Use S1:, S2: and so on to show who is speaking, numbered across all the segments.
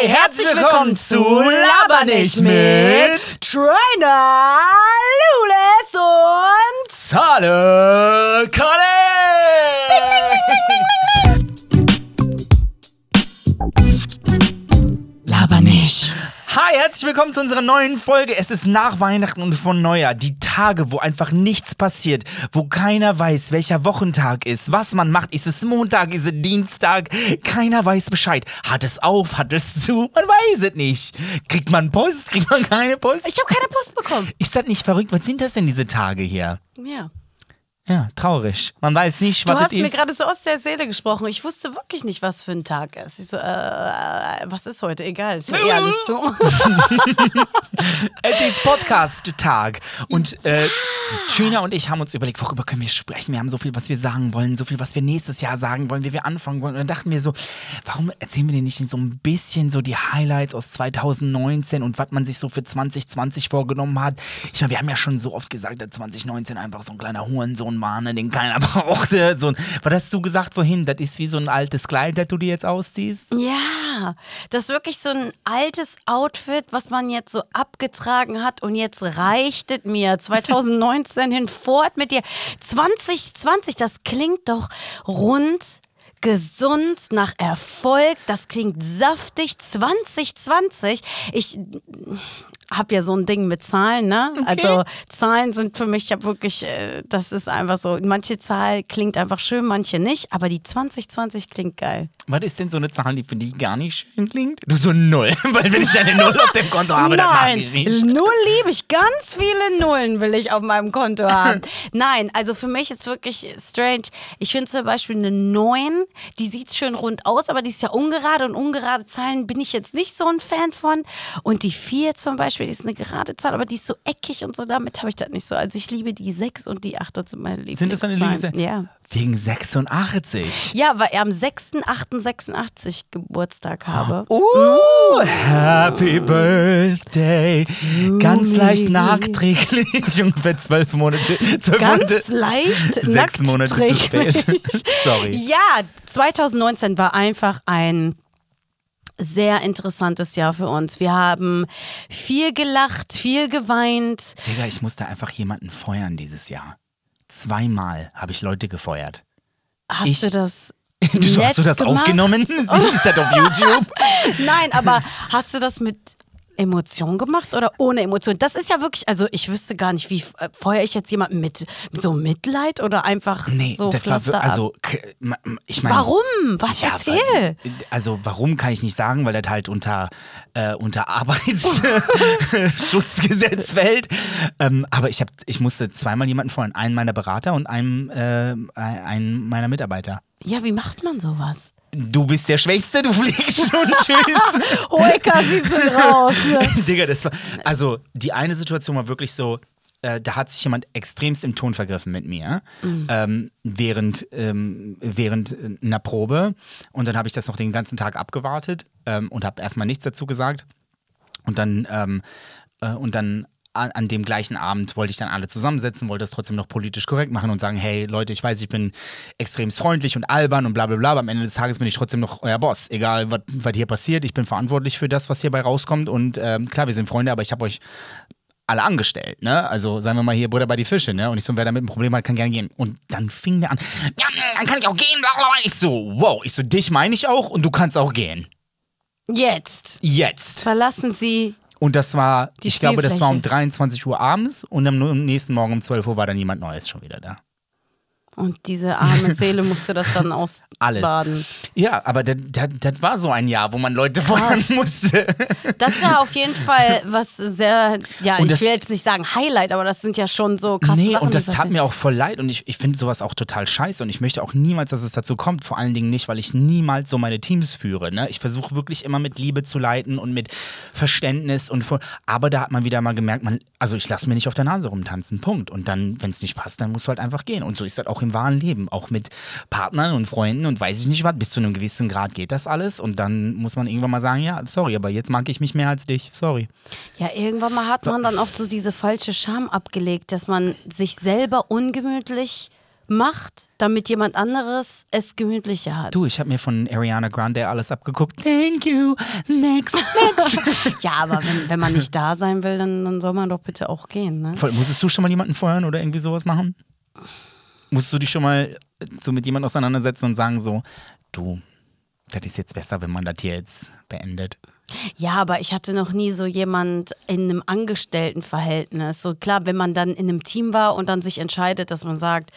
S1: Hi, herzlich willkommen zu Laber nicht mit
S2: Trainer Lules und
S1: Zale
S2: Laber
S1: Hi, herzlich willkommen zu unserer neuen Folge. Es ist nach Weihnachten und von Neujahr. Die Tage, wo einfach nichts passiert, wo keiner weiß, welcher Wochentag ist, was man macht. Ist es Montag, ist es Dienstag? Keiner weiß Bescheid. Hat es auf, hat es zu? Man weiß es nicht. Kriegt man Post, kriegt man keine Post?
S2: Ich habe keine Post bekommen.
S1: Ist das nicht verrückt? Was sind das denn diese Tage hier?
S2: Ja.
S1: Ja, traurig. Man weiß nicht,
S2: Du
S1: was
S2: hast
S1: es
S2: mir
S1: ist.
S2: gerade so aus der Seele gesprochen. Ich wusste wirklich nicht, was für ein Tag ist. Ich so, äh, äh, was ist heute? Egal, ist ja eh alles zu.
S1: Es ist Podcast-Tag. Und äh, Trina und ich haben uns überlegt, worüber können wir sprechen? Wir haben so viel, was wir sagen wollen, so viel, was wir nächstes Jahr sagen wollen, wie wir anfangen wollen. Und dann dachten wir so, warum erzählen wir denn nicht so ein bisschen so die Highlights aus 2019 und was man sich so für 2020 vorgenommen hat? Ich meine, wir haben ja schon so oft gesagt, dass 2019 einfach so ein kleiner Hurensohn war, ne, den keiner brauchte. So was hast du gesagt vorhin? Das ist wie so ein altes Kleid, das du dir jetzt ausziehst?
S2: Ja, das ist wirklich so ein altes Outfit, was man jetzt so abgetragen hat und jetzt reicht es mir. 2019 hinfort mit dir. 2020, das klingt doch rund. Gesund, nach Erfolg, das klingt saftig. 2020, ich habe ja so ein Ding mit Zahlen, ne? Also Zahlen sind für mich ja wirklich, äh, das ist einfach so, manche Zahl klingt einfach schön, manche nicht, aber die 2020 klingt geil.
S1: Was ist denn so eine Zahl, die für dich gar nicht schön klingt? Du so null, weil wenn ich eine Null auf dem Konto habe, dann mag
S2: Nein,
S1: ich nicht.
S2: Null liebe ich. Ganz viele Nullen will ich auf meinem Konto haben. Nein, also für mich ist wirklich strange. Ich finde zum Beispiel eine 9, die sieht schön rund aus, aber die ist ja ungerade und ungerade Zahlen bin ich jetzt nicht so ein Fan von. Und die 4 zum Beispiel, die ist eine gerade Zahl, aber die ist so eckig und so, damit habe ich das nicht so. Also ich liebe die 6 und die 8, das sind meine Lieblingszahlen.
S1: Sind das deine Lieblingszahlen?
S2: Ja.
S1: Wegen 86.
S2: Ja, weil er am 6.8.86 Geburtstag habe.
S1: Uh, Happy Birthday. Ganz leicht nachträglich. Ungefähr zwölf Monate. Zwölf
S2: Ganz
S1: Monate,
S2: leicht
S1: spät. Sorry.
S2: Ja, 2019 war einfach ein sehr interessantes Jahr für uns. Wir haben viel gelacht, viel geweint.
S1: Digga, ich musste einfach jemanden feuern dieses Jahr. Zweimal habe ich Leute gefeuert.
S2: Hast
S1: Ich-
S2: du das?
S1: Du, hast du das
S2: gemacht?
S1: aufgenommen? Ist das auf YouTube?
S2: Nein, aber hast du das mit Emotion gemacht oder ohne Emotion? Das ist ja wirklich, also ich wüsste gar nicht, wie äh, feuere ich jetzt jemanden mit so Mitleid oder einfach
S1: Nee,
S2: so
S1: das war
S2: Pflaster ab?
S1: also ich meine
S2: Warum? Was?
S1: Ja,
S2: Erzähl.
S1: weil- also warum kann ich nicht sagen, weil das halt unter, äh, unter Arbeitsschutzgesetz fällt. Ähm, aber ich, hab, ich musste zweimal jemanden feuern. Einen meiner Berater und einen, äh, einen meiner Mitarbeiter.
S2: Ja, wie macht man sowas?
S1: Du bist der Schwächste, du fliegst und tschüss.
S2: Hoika, sie sind raus.
S1: Digga, das war. Also, die eine Situation war wirklich so. Äh, da hat sich jemand extremst im Ton vergriffen mit mir ähm, während, ähm, während äh, einer Probe. Und dann habe ich das noch den ganzen Tag abgewartet ähm, und habe erstmal nichts dazu gesagt. Und dann, ähm, äh, und dann an, an dem gleichen Abend wollte ich dann alle zusammensetzen, wollte das trotzdem noch politisch korrekt machen und sagen, hey Leute, ich weiß, ich bin extremst freundlich und albern und bla bla bla, aber am Ende des Tages bin ich trotzdem noch euer Boss. Egal, was hier passiert, ich bin verantwortlich für das, was hierbei rauskommt und ähm, klar, wir sind Freunde, aber ich habe euch alle angestellt, ne? Also sagen wir mal hier Butter bei die Fische, ne? Und ich so, wer damit ein Problem hat, kann gerne gehen. Und dann fing der an, ja, dann kann ich auch gehen, bla bla bla. Ich so, wow, ich so, dich meine ich auch und du kannst auch gehen.
S2: Jetzt
S1: Jetzt.
S2: verlassen Sie
S1: Und das war,
S2: Die
S1: ich glaube, das war um
S2: Spielfläche.
S1: 23 Uhr abends und am nächsten Morgen um 12 Uhr war dann jemand Neues schon wieder da.
S2: Und diese arme Seele musste das dann
S1: Alles.
S2: ausbaden.
S1: Ja, aber das, das, das war so ein Jahr, wo man Leute feuern musste.
S2: Das war auf jeden Fall was sehr, ja,
S1: Und
S2: ich
S1: das-
S2: will jetzt nicht sagen Highlight, aber das sind ja schon so krasse
S1: nee,
S2: Sachen.
S1: und das tat mir auch voll leid und ich, ich finde sowas auch total scheiße und ich möchte auch niemals, dass es dazu kommt. Vor allen Dingen nicht, weil ich niemals so meine Teams führe. Ne? Ich versuche wirklich immer mit Liebe zu leiten und mit Verständnis und voll, aber da hat man wieder mal gemerkt, man, also ich lasse mir nicht auf der Nase rumtanzen, Punkt. Und dann, wenn es nicht passt, dann musst du halt einfach gehen. Und so ist das auch im wahren Leben, auch mit Partnern und Freunden und weiß ich nicht was, bis zu einem gewissen Grad geht das alles und dann muss man irgendwann mal sagen, ja, sorry, aber jetzt mag ich mich mehr als dich, sorry.
S2: Ja, irgendwann mal hat man dann auch so diese falsche Scham abgelegt, dass man sich selber ungemütlich macht, damit jemand anderes es gemütlicher hat.
S1: Du, ich habe mir von Ariana Grande alles abgeguckt. Thank you. Next, next.
S2: Ja, aber wenn, wenn man nicht da sein will, dann, dann soll man doch bitte auch gehen. Ne?
S1: Voll, musstest du schon mal jemanden feuern oder irgendwie sowas machen? Musstest du dich schon mal äh, so mit jemandem auseinandersetzen und sagen so, du, das ist jetzt besser, wenn man das hier jetzt beendet.
S2: Ja, aber ich hatte noch nie so jemand in einem Angestelltenverhältnis. So klar, wenn man dann in einem Team war und dann sich entscheidet, dass man sagt,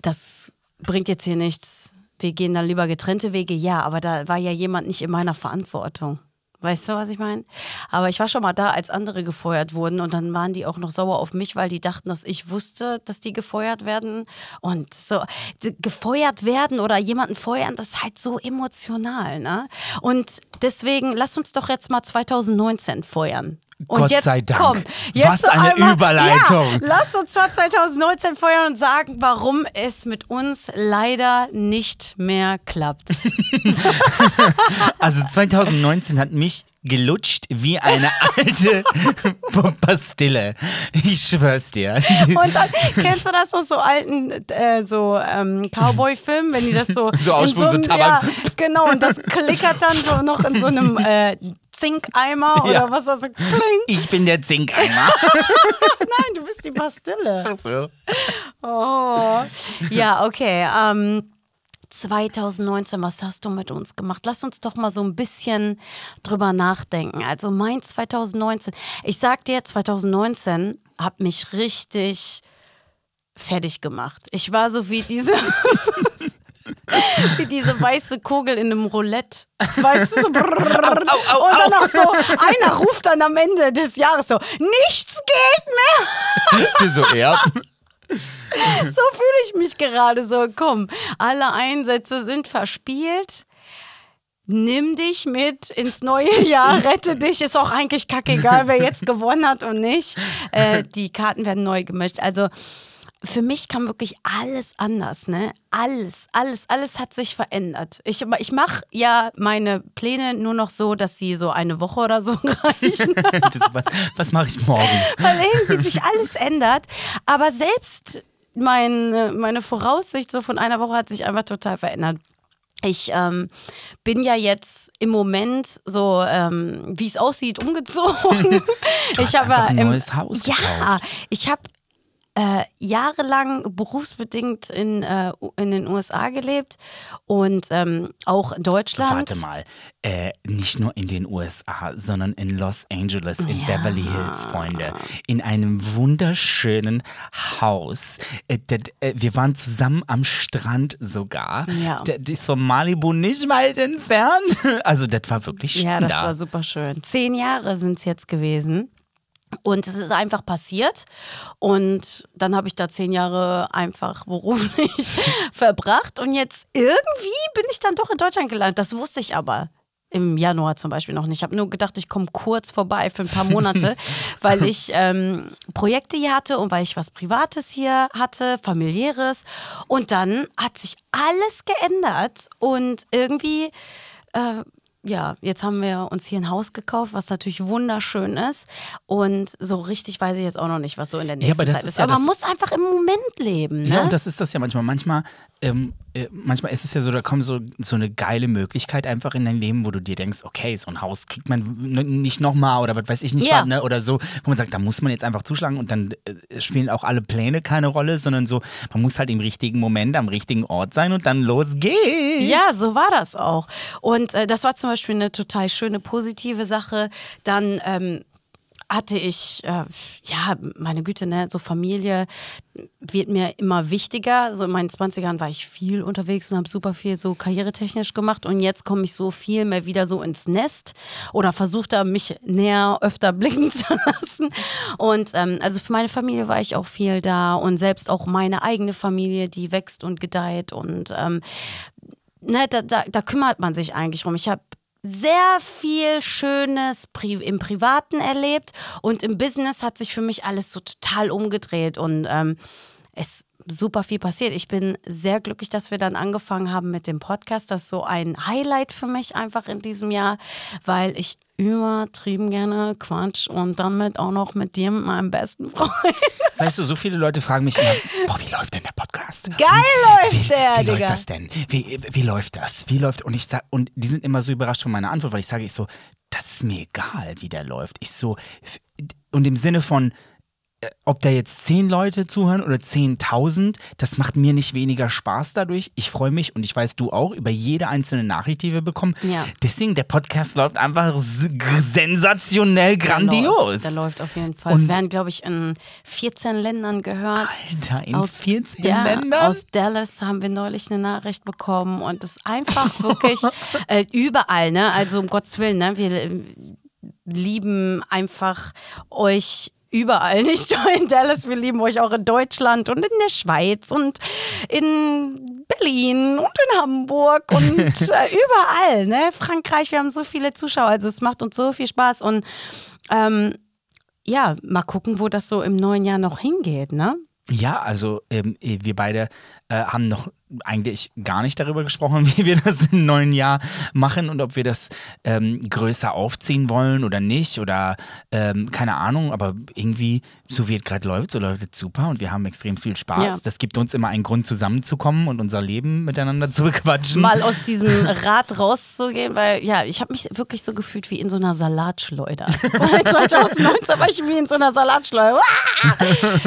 S2: das bringt jetzt hier nichts, wir gehen dann lieber getrennte Wege. Ja, aber da war ja jemand nicht in meiner Verantwortung. Weißt du, was ich meine? Aber ich war schon mal da, als andere gefeuert wurden und dann waren die auch noch sauer auf mich, weil die dachten, dass ich wusste, dass die gefeuert werden. Und so gefeuert werden oder jemanden feuern, das ist halt so emotional, ne? Und deswegen lass uns doch jetzt mal 2019 feuern. Und
S1: Gott
S2: jetzt,
S1: sei Dank.
S2: Komm, jetzt
S1: Was eine
S2: einmal,
S1: Überleitung.
S2: Ja, lass uns zwar 2019 feuern und sagen, warum es mit uns leider nicht mehr klappt.
S1: Also 2019 hat mich gelutscht wie eine alte Pastille. Ich schwör's dir.
S2: Und dann kennst du das aus so alten äh, so ähm, Cowboy-Filmen, wenn die das so
S1: So
S2: in
S1: so
S2: einem-
S1: Tabak.
S2: ja, genau und das klickert dann so noch in so einem äh, Zinkeimer oder
S1: Ja.
S2: was das so kling.
S1: Ich bin der Zinkeimer.
S2: Nein, du bist die Pastille.
S1: Ach so.
S2: Oh. Ja, okay. Ähm, 2019, was hast du mit uns gemacht? Lass uns doch mal so ein bisschen drüber nachdenken. Also mein 2019, ich sag dir, 2019 hat mich richtig fertig gemacht. Ich war so wie diese, wie diese weiße Kugel in einem Roulette. Weißt du, so brrrr.
S1: au,
S2: und dann
S1: au.
S2: auch so, einer ruft dann am Ende des Jahres so, nichts geht mehr.
S1: Du so, ja.
S2: So fühle ich mich gerade so. Komm, alle Einsätze sind verspielt. Nimm dich mit ins neue Jahr, rette dich. Ist auch eigentlich kackegal, wer jetzt gewonnen hat und nicht. Äh, die Karten werden neu gemischt. Also für mich kam wirklich alles anders, ne? Alles, alles, alles hat sich verändert. Ich, ich mache ja meine Pläne nur noch so, dass sie so eine Woche oder so reichen
S1: Das, was was mache ich morgen?
S2: weil irgendwie sich alles ändert. Aber selbst meine, meine Voraussicht so von einer Woche hat sich einfach total verändert. Ich ähm, bin ja jetzt im Moment so, ähm, wie es aussieht, umgezogen. Ich habe
S1: ein neues Haus
S2: Ja,
S1: gekauft.
S2: ich habe äh, jahrelang berufsbedingt in, äh, in den USA gelebt und ähm, auch in Deutschland.
S1: Warte mal, äh, nicht nur in den USA, sondern in Los Angeles, in
S2: Ja.
S1: Beverly Hills, Freunde. In einem wunderschönen Haus. Äh, äh, wir waren zusammen am Strand sogar.
S2: Ja.
S1: Das ist von Malibu nicht weit entfernt. Also das war wirklich schön
S2: Ja, das
S1: da.
S2: war super schön. Zehn Jahre sind es jetzt gewesen. Und es ist einfach passiert. Und dann habe ich da zehn Jahre einfach beruflich verbracht. Und jetzt irgendwie bin ich dann doch in Deutschland gelandet. Das wusste ich aber im Januar zum Beispiel noch nicht. Ich habe nur gedacht, ich komme kurz vorbei für ein paar Monate, weil ich ähm, Projekte hier hatte und weil ich was Privates hier hatte, familiäres. Und dann hat sich alles geändert und irgendwie äh, ja, jetzt haben wir uns hier ein Haus gekauft, was natürlich wunderschön ist. Und so richtig weiß ich jetzt auch noch nicht, was so in der nächsten
S1: aber das
S2: Zeit
S1: ist
S2: ist.
S1: ja
S2: Aber man muss einfach im Moment leben. Ne?
S1: Ja, und das ist das ja manchmal. Manchmal, ähm, äh, manchmal ist es ja so, da kommt so, so eine geile Möglichkeit einfach in dein Leben, wo du dir denkst, okay, so ein Haus kriegt man nicht nochmal oder was weiß ich nicht
S2: Ja.
S1: was, ne? Oder so, wo man sagt, da muss man jetzt einfach zuschlagen und dann äh, spielen auch alle Pläne keine Rolle, sondern so, man muss halt im richtigen Moment am richtigen Ort sein und dann los geht's.
S2: Ja, so war das auch. Und äh, das war zum Beispiel eine total schöne, positive Sache. Dann ähm, hatte ich, äh, ja, meine Güte, ne, so Familie wird mir immer wichtiger. So in meinen 20ern war ich viel unterwegs und habe super viel so karrieretechnisch gemacht. Und jetzt komme ich so viel mehr wieder so ins Nest oder versuche da mich näher öfter blicken zu lassen. Und ähm, also für meine Familie war ich auch viel da und selbst auch meine eigene Familie, die wächst und gedeiht und ähm, ne, da, da, da kümmert man sich eigentlich drum. Ich habe sehr viel Schönes im Privaten erlebt und im Business hat sich für mich alles so total umgedreht und ähm, es super viel passiert. Ich bin sehr glücklich, dass wir dann angefangen haben mit dem Podcast. Das ist so ein Highlight für mich einfach in diesem Jahr, weil ich übertrieben gerne Quatsch und damit auch noch mit dir, mit meinem besten Freund.
S1: Weißt du, so viele Leute fragen mich immer, boah, wie läuft denn der Podcast?
S2: Geil läuft
S1: wie,
S2: der,
S1: Wie
S2: Digga.
S1: läuft das denn? Wie, wie läuft das? Wie läuft und ich sag, und die sind immer so überrascht von meiner Antwort, weil ich sage, ich so, das ist mir egal, wie der läuft. Ich so, und im Sinne von, ob da jetzt zehn Leute zuhören oder 10.000, das macht mir nicht weniger Spaß dadurch. Ich freue mich und ich weiß, du auch, über jede einzelne Nachricht, die wir bekommen.
S2: Ja.
S1: Deswegen, der Podcast läuft einfach sensationell grandios.
S2: Der läuft, der läuft auf jeden Fall.
S1: Und-
S2: wir werden, glaube ich, in 14 Ländern gehört.
S1: Alter, in
S2: aus
S1: 14
S2: ja,
S1: Ländern?
S2: Aus Dallas haben wir neulich eine Nachricht bekommen und es ist einfach wirklich äh, überall, ne? Also um Gottes Willen, ne? Wir äh, lieben einfach euch überall, nicht nur in Dallas, wir lieben euch auch in Deutschland und in der Schweiz und in Berlin und in Hamburg und äh, überall, ne? Frankreich, wir haben so viele Zuschauer, also es macht uns so viel Spaß und ähm, ja, mal gucken, wo das so im neuen Jahr noch hingeht, ne?
S1: Ja, also ähm, wir beide äh, haben noch eigentlich gar nicht darüber gesprochen, wie wir das im neuen Jahr machen und ob wir das ähm, größer aufziehen wollen oder nicht oder ähm, keine Ahnung, aber irgendwie, so wie es gerade läuft, so läuft es super und wir haben extrem viel Spaß.
S2: Ja.
S1: Das gibt uns immer einen Grund zusammenzukommen und unser Leben miteinander zu bequatschen.
S2: mal aus diesem Rad rauszugehen, weil ja, ich habe mich wirklich so gefühlt wie in so einer Salatschleuder. Seit 2019 war ich wie in so einer Salatschleuder.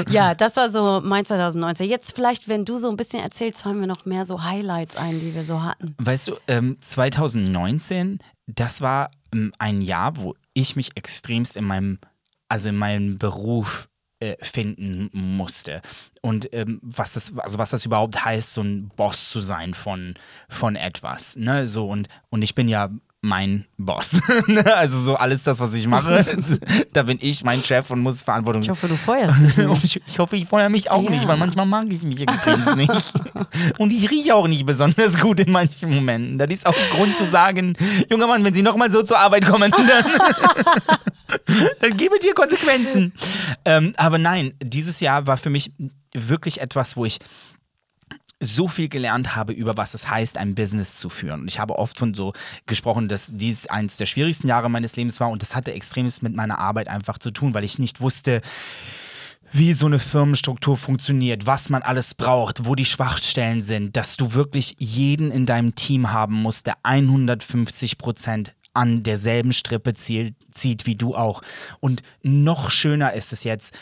S2: Ja, das war so mein 2019. Jetzt vielleicht, wenn du so ein bisschen erzählst, fallen mir noch mehr so Highlights ein, die wir so hatten.
S1: Weißt du, ähm, 2019, das war ähm, ein Jahr, wo ich mich extremst in meinem, also in meinem Beruf äh, finden musste. Und ähm, was das, also was das überhaupt heißt, so ein Boss zu sein von, von etwas. Ne? So, und, und ich bin ja mein Boss. Ne? also so alles das, was ich mache, da bin ich mein Chef und muss Verantwortung
S2: Ich hoffe, du feuerst dich nicht.
S1: ich, hoffe, ich feuer mich auch
S2: Ja.
S1: nicht, weil manchmal mag ich mich extrem nicht. Und ich rieche auch nicht besonders gut in manchen Momenten. Das ist auch ein Grund zu sagen, junger Mann, wenn Sie nochmal so zur Arbeit kommen, dann, dann gebe dir Konsequenzen. Ähm, aber nein, dieses Jahr war für mich wirklich etwas, wo ich so viel gelernt habe über was es heißt, ein Business zu führen. Und ich habe oft von so gesprochen, dass dies eines der schwierigsten Jahre meines Lebens war und das hatte extremes mit meiner Arbeit einfach zu tun, weil ich nicht wusste, wie so eine Firmenstruktur funktioniert, was man alles braucht, wo die Schwachstellen sind, dass du wirklich jeden in deinem Team haben musst, der 150 Prozent an derselben Strippe zielt, zieht wie du auch. Und noch schöner ist es jetzt,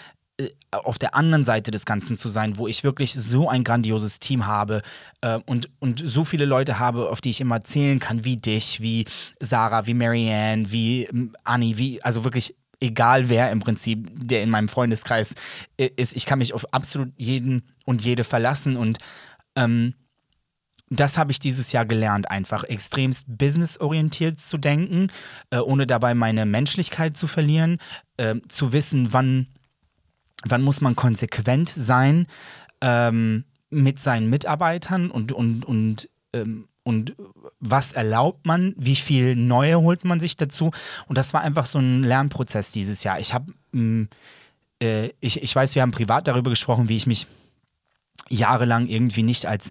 S1: auf der anderen Seite des Ganzen zu sein, wo ich wirklich so ein grandioses Team habe äh, und, und so viele Leute habe, auf die ich immer zählen kann, wie dich, wie Sarah, wie Marianne, wie ähm, Annie, wie, also wirklich egal wer im Prinzip, der in meinem Freundeskreis äh, ist, ich kann mich auf absolut jeden und jede verlassen und ähm, das habe ich dieses Jahr gelernt, einfach extremst businessorientiert zu denken, äh, ohne dabei meine Menschlichkeit zu verlieren, äh, zu wissen, wann, wann muss man konsequent sein ähm, mit seinen Mitarbeitern und, und, und, ähm, und was erlaubt man, wie viel Neue holt man sich dazu. Und das war einfach so ein Lernprozess dieses Jahr. Ich habe, äh, ich, ich weiß, wir haben privat darüber gesprochen, wie ich mich jahrelang irgendwie nicht als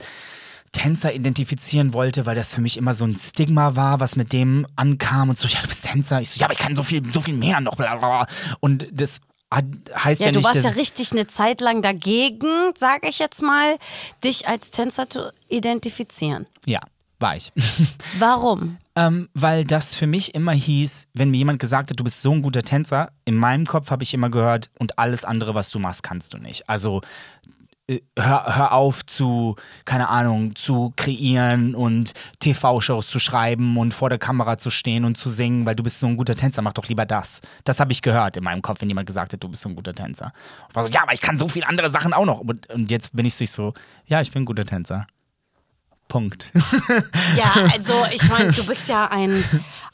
S1: Tänzer identifizieren wollte, weil das für mich immer so ein Stigma war, was mit dem ankam und so, ja, du bist Tänzer. Ich so, ja, aber ich kann so viel, so viel mehr noch. Und das heißt ja,
S2: Ja, du
S1: nicht,
S2: warst
S1: dass,
S2: ja richtig eine Zeit lang dagegen, sage ich jetzt mal, dich als Tänzer zu identifizieren.
S1: ja, war ich.
S2: Warum?
S1: Ähm, weil das für mich immer hieß, wenn mir jemand gesagt hat, du bist so ein guter Tänzer, in meinem Kopf habe ich immer gehört, und alles andere, was du machst, kannst du nicht. Also hör, hör auf zu, keine Ahnung, zu kreieren und TV-Shows zu schreiben und vor der Kamera zu stehen und zu singen, weil du bist so ein guter Tänzer, mach doch lieber das. Das habe ich gehört in meinem Kopf, wenn jemand gesagt hat, du bist so ein guter Tänzer. Ich war so, ja, aber ich kann so viele andere Sachen auch noch. Und, und jetzt bin ich so, so, ja, ich bin ein guter Tänzer. Punkt.
S2: Ja, also ich meine, du bist ja ein,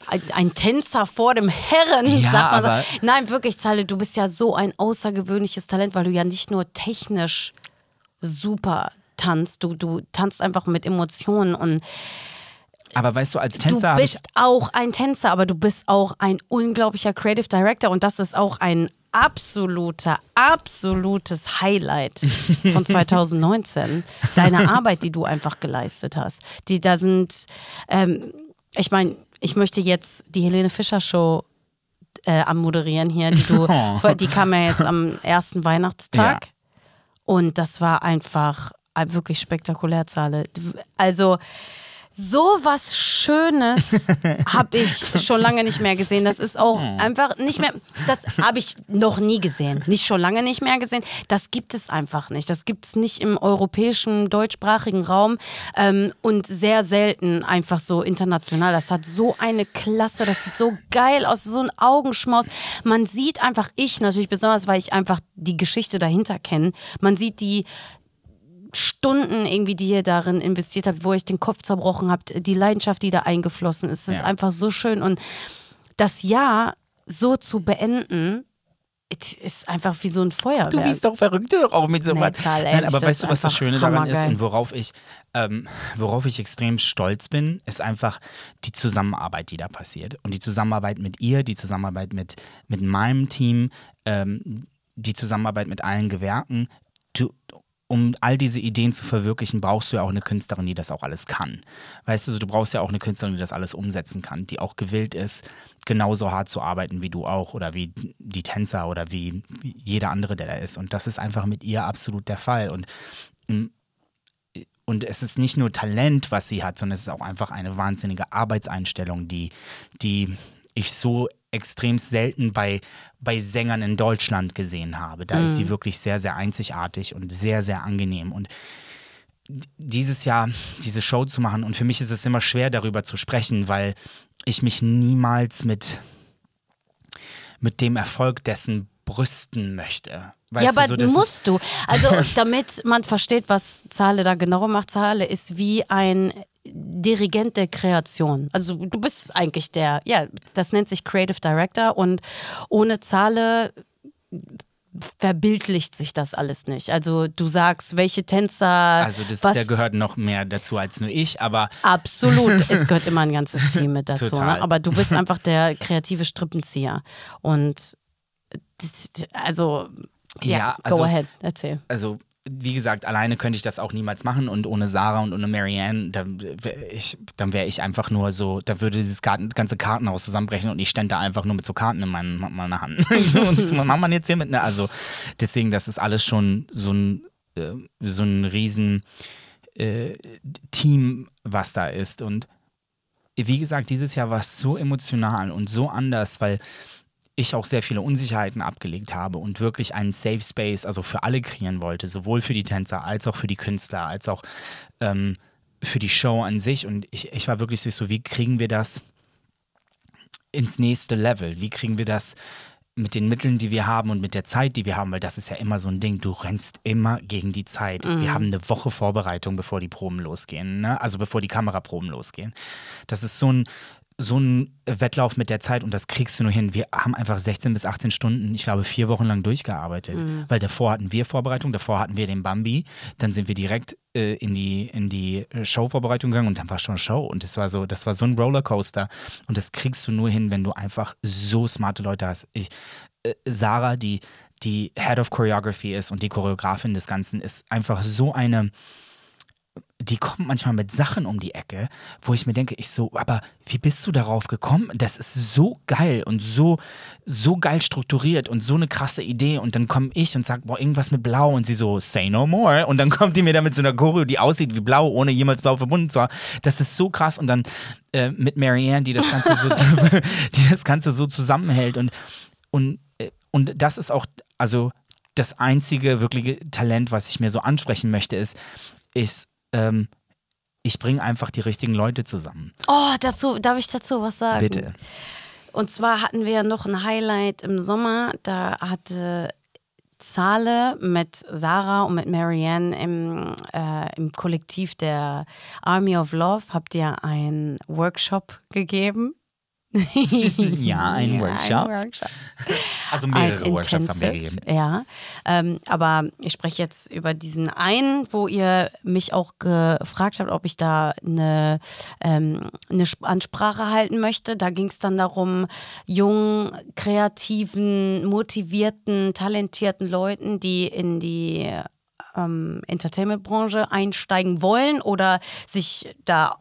S2: ein, ein Tänzer vor dem Herren,
S1: Ja,
S2: man
S1: aber-
S2: so. Nein, wirklich, Zahle, du bist ja so ein außergewöhnliches Talent, weil du ja nicht nur technisch super tanzt, du, du tanzt einfach mit Emotionen und
S1: Aber weißt du, als
S2: du
S1: Tänzer ich
S2: bist auch ein Tänzer, aber du bist auch ein unglaublicher Creative Director und das ist auch ein absoluter, absolutes Highlight von 2019. Deine Arbeit, die du einfach geleistet hast. Die da sind, ähm, ich meine, ich möchte jetzt die Helene Fischer Show äh, am Moderieren hier, die du, die kam ja jetzt am ersten Weihnachtstag.
S1: Ja.
S2: Und das war einfach äh, wirklich spektakulär, Zahle. Also so was Schönes habe ich schon lange nicht mehr gesehen. Das ist auch einfach nicht mehr, das habe ich noch nie gesehen. Nicht schon lange nicht mehr gesehen. Das gibt es einfach nicht. Das gibt es nicht im europäischen, deutschsprachigen Raum ähm, und sehr selten einfach so international. Das hat so eine Klasse, das sieht so geil aus, so ein Augenschmaus. Man sieht einfach, ich natürlich besonders, weil ich einfach die Geschichte dahinter kenne, man sieht die Stunden irgendwie, die ihr darin investiert habt, wo ich den Kopf zerbrochen habt, die Leidenschaft, die da eingeflossen ist. Das ist
S1: Ja.
S2: einfach so schön. Und das Jahr so zu beenden, ist einfach wie so ein Feuerwerk.
S1: Du bist doch verrückt doch auch mit so
S2: Nee,
S1: was.
S2: Zahl,
S1: Nein, aber weißt
S2: ist
S1: du, was das Schöne daran ist und worauf ich, ähm, worauf ich extrem stolz bin, ist einfach die Zusammenarbeit, die da passiert. Und die Zusammenarbeit mit ihr, die Zusammenarbeit mit, mit meinem Team, ähm, die Zusammenarbeit mit allen Gewerken. Du, um all diese Ideen zu verwirklichen, brauchst du ja auch eine Künstlerin, die das auch alles kann. Weißt du, du brauchst ja auch eine Künstlerin, die das alles umsetzen kann, die auch gewillt ist, genauso hart zu arbeiten wie du auch oder wie die Tänzer oder wie jeder andere, der da ist. Und das ist einfach mit ihr absolut der Fall. Und mm, und es ist nicht nur Talent, was sie hat, sondern es ist auch einfach eine wahnsinnige Arbeitseinstellung, die, die ich so extrem selten bei, bei Sängern in Deutschland gesehen habe. Da ist sie wirklich sehr, sehr einzigartig und sehr, sehr angenehm. Und dieses Jahr diese Show zu machen, und für mich ist es immer schwer, darüber zu sprechen, weil ich mich niemals mit, mit dem Erfolg dessen brüsten möchte. Weißt
S2: ja,
S1: du,
S2: aber
S1: so,
S2: musst du. Also, damit man versteht, was Zahle da genau macht, Zahle ist wie ein Dirigent der Kreation. Also, du bist eigentlich der, ja, das nennt sich Creative Director und ohne Zahle verbildlicht sich das alles nicht. Also, du sagst, welche Tänzer,
S1: Also das,
S2: was
S1: der gehört noch mehr dazu als nur ich, aber
S2: Absolut, es gehört immer ein ganzes Team mit dazu.
S1: Total.
S2: Ne? Aber du bist einfach der kreative Strippenzieher. Und das- also, ja,
S1: Ja,
S2: go
S1: also-
S2: ahead, erzähl.
S1: also wie gesagt, alleine könnte ich das auch niemals machen und ohne Sarah und ohne Marianne, dann wäre ich, dann wäre ich einfach nur so, da würde dieses Karten, ganze Kartenhaus zusammenbrechen und ich stände da einfach nur mit so Karten in meinen, meiner Hand. und das macht man jetzt hier mit, ne? Also deswegen, das ist alles schon so ein, äh, so ein riesen äh, Team, was da ist und wie gesagt, dieses Jahr war es so emotional und so anders, weil ich auch sehr viele Unsicherheiten abgelegt habe und wirklich einen Safe Space, also für alle kreieren wollte, sowohl für die Tänzer als auch für die Künstler, als auch ähm, für die Show an sich. Und ich, ich war wirklich so, wie kriegen wir das ins nächste Level? Wie kriegen wir das mit den Mitteln, die wir haben und mit der Zeit, die wir haben, weil das ist ja immer so ein Ding, du rennst immer gegen die Zeit. Wir haben eine Woche Vorbereitung, bevor die Proben losgehen, ne? also bevor die Kameraproben losgehen. Das ist so ein, so ein Wettlauf mit der Zeit und das kriegst du nur hin. Wir haben einfach 16 bis 18 Stunden, ich glaube, vier Wochen lang durchgearbeitet. Weil davor hatten wir Vorbereitung, davor hatten wir den Bambi, dann sind wir direkt äh, in die, in die Showvorbereitung gegangen und dann war schon Show. Und das war so, das war so ein Rollercoaster. Und das kriegst du nur hin, wenn du einfach so smarte Leute hast. Ich, äh, Sarah, die, die Head of Choreography ist und die Choreografin des Ganzen, ist einfach so eine die kommt manchmal mit Sachen um die Ecke, wo ich mir denke, ich so, aber wie bist du darauf gekommen? Das ist so geil und so, so geil strukturiert und so eine krasse Idee. Und dann komme ich und sage, boah, irgendwas mit Blau und sie so, say no more. Und dann kommt die mir da mit so einer Choreo, die aussieht wie Blau, ohne jemals Blau verbunden zu haben. Das ist so krass. Und dann äh, mit Marianne, die das Ganze so, die das Ganze so zusammenhält. Und, und, äh, und das ist auch, also das einzige wirkliche Talent, was ich mir so ansprechen möchte, ist, ist ähm, ich bringe einfach die richtigen Leute zusammen.
S2: Oh, dazu, darf ich dazu was sagen?
S1: Bitte.
S2: Und zwar hatten wir noch ein Highlight im Sommer. Da hatte Zahle mit Sarah und mit Marianne im, äh, im Kollektiv der Army of Love habt ihr einen Workshop gegeben.
S1: ja, ein Workshop.
S2: Ein Workshop.
S1: Also mehrere Workshops haben wir gegeben.
S2: Ja, ähm, aber ich spreche jetzt über diesen einen, wo ihr mich auch gefragt habt, ob ich da eine, ähm, eine Sp- Ansprache halten möchte. Da ging es dann darum, jungen, kreativen, motivierten, talentierten Leuten, die in die ähm, Entertainment-Branche einsteigen wollen oder sich da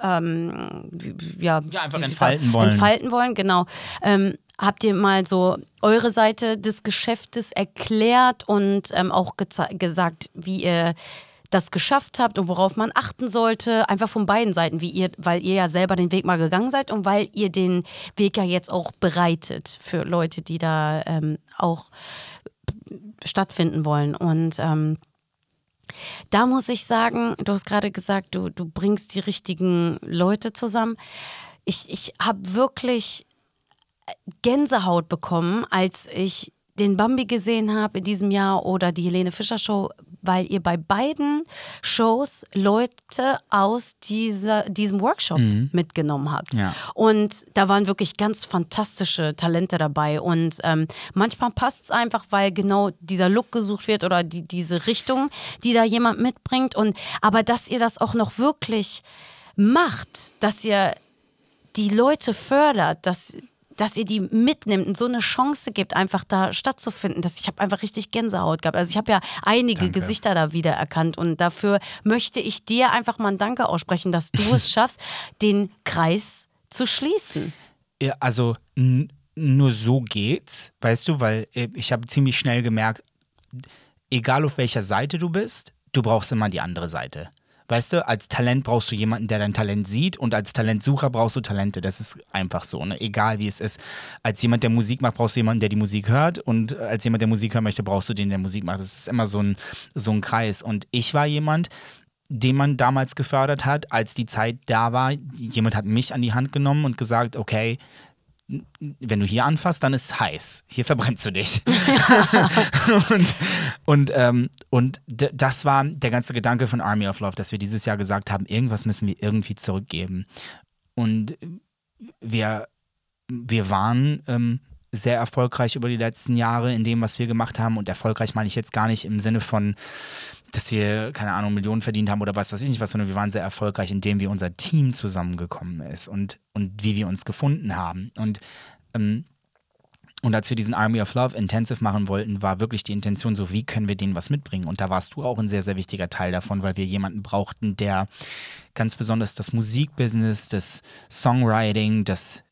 S2: ähm, ja,
S1: Ja, einfach entfalten wollen.
S2: Entfalten wollen, genau. Ähm, habt ihr mal so eure Seite des Geschäftes erklärt und ähm, auch gesagt, wie ihr das geschafft habt und worauf man achten sollte, einfach von beiden Seiten, wie ihr, weil ihr ja selber den Weg mal gegangen seid und weil ihr den Weg ja jetzt auch bereitet für Leute, die da ähm, auch stattfinden wollen. Und ähm, da muss ich sagen, du hast gerade gesagt, du, du bringst die richtigen Leute zusammen. Ich, ich habe wirklich Gänsehaut bekommen, als ich den Bambi gesehen habe in diesem Jahr oder die Helene Fischer Show, weil ihr bei beiden Shows Leute aus dieser, diesem Workshop mitgenommen habt.
S1: Ja.
S2: Und da waren wirklich ganz fantastische Talente dabei. Und ähm, manchmal passt es einfach, weil genau dieser Look gesucht wird oder die, diese Richtung, die da jemand mitbringt. Und aber dass ihr das auch noch wirklich macht, dass ihr die Leute fördert, dass, dass ihr die mitnimmt und so eine Chance gibt, einfach da stattzufinden. Das, ich habe einfach richtig Gänsehaut gehabt. Also ich habe ja einige
S1: Danke.
S2: Gesichter da wiedererkannt und dafür möchte ich dir einfach mal ein Danke aussprechen, dass du es schaffst, den Kreis zu schließen.
S1: Ja, also nur so geht's, weißt du, weil äh, ich habe ziemlich schnell gemerkt, egal auf welcher Seite du bist, du brauchst immer die andere Seite. Weißt du, als Talent brauchst du jemanden, der dein Talent sieht und als Talentsucher brauchst du Talente. Das ist einfach so, ne? egal wie es ist. Als jemand, der Musik macht, brauchst du jemanden, der die Musik hört und als jemand, der Musik hören möchte, brauchst du den, der Musik macht. Das ist immer so ein, so ein Kreis. Und ich war jemand, den man damals gefördert hat, als die Zeit da war. Jemand hat mich an die Hand genommen und gesagt, okay, wenn du hier anfasst, dann ist es heiß. Hier verbrennst du dich. und und, ähm, und das war der ganze Gedanke von Army of Love, dass wir dieses Jahr gesagt haben, irgendwas müssen wir irgendwie zurückgeben. Und wir, wir waren ähm, sehr erfolgreich über die letzten Jahre in dem, was wir gemacht haben. Und erfolgreich meine ich jetzt gar nicht im Sinne von, dass wir, keine Ahnung, Millionen verdient haben oder was weiß ich nicht was, sondern wir waren sehr erfolgreich, indem wir unser Team zusammengekommen ist und, und wie wir uns gefunden haben. Und ähm, und als wir diesen Army of Love Intensive machen wollten, war wirklich die Intention so, wie können wir denen was mitbringen? Und da warst du auch ein sehr, sehr wichtiger Teil davon, weil wir jemanden brauchten, der ganz besonders das Musikbusiness, das Songwriting, das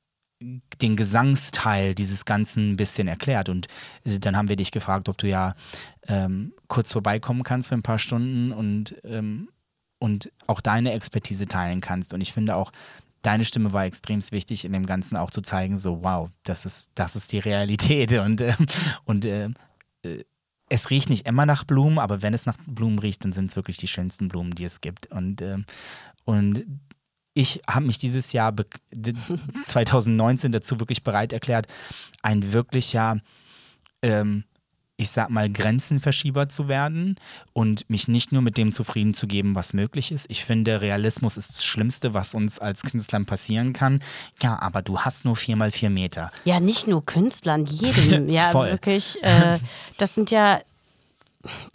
S1: den Gesangsteil dieses Ganzen ein bisschen erklärt. Und äh, dann haben wir dich gefragt, ob du ja ähm, kurz vorbeikommen kannst für ein paar Stunden und, ähm, und auch deine Expertise teilen kannst. Und ich finde auch, deine Stimme war extrem wichtig, in dem Ganzen auch zu zeigen, so wow, das ist, das ist die Realität. Und, äh, und äh, äh, es riecht nicht immer nach Blumen, aber wenn es nach Blumen riecht, dann sind es wirklich die schönsten Blumen, die es gibt. Und, ähm, und ich habe mich dieses Jahr be- d- 2019 dazu wirklich bereit erklärt, ein wirklicher, ähm, ich sag mal, Grenzenverschieber zu werden und mich nicht nur mit dem zufrieden zu geben, was möglich ist. Ich finde, Realismus ist das Schlimmste, was uns als Künstlern passieren kann. Ja, aber du hast nur vier mal vier Meter.
S2: Ja, nicht nur Künstlern, jedem. Ja, wirklich. Äh, das sind ja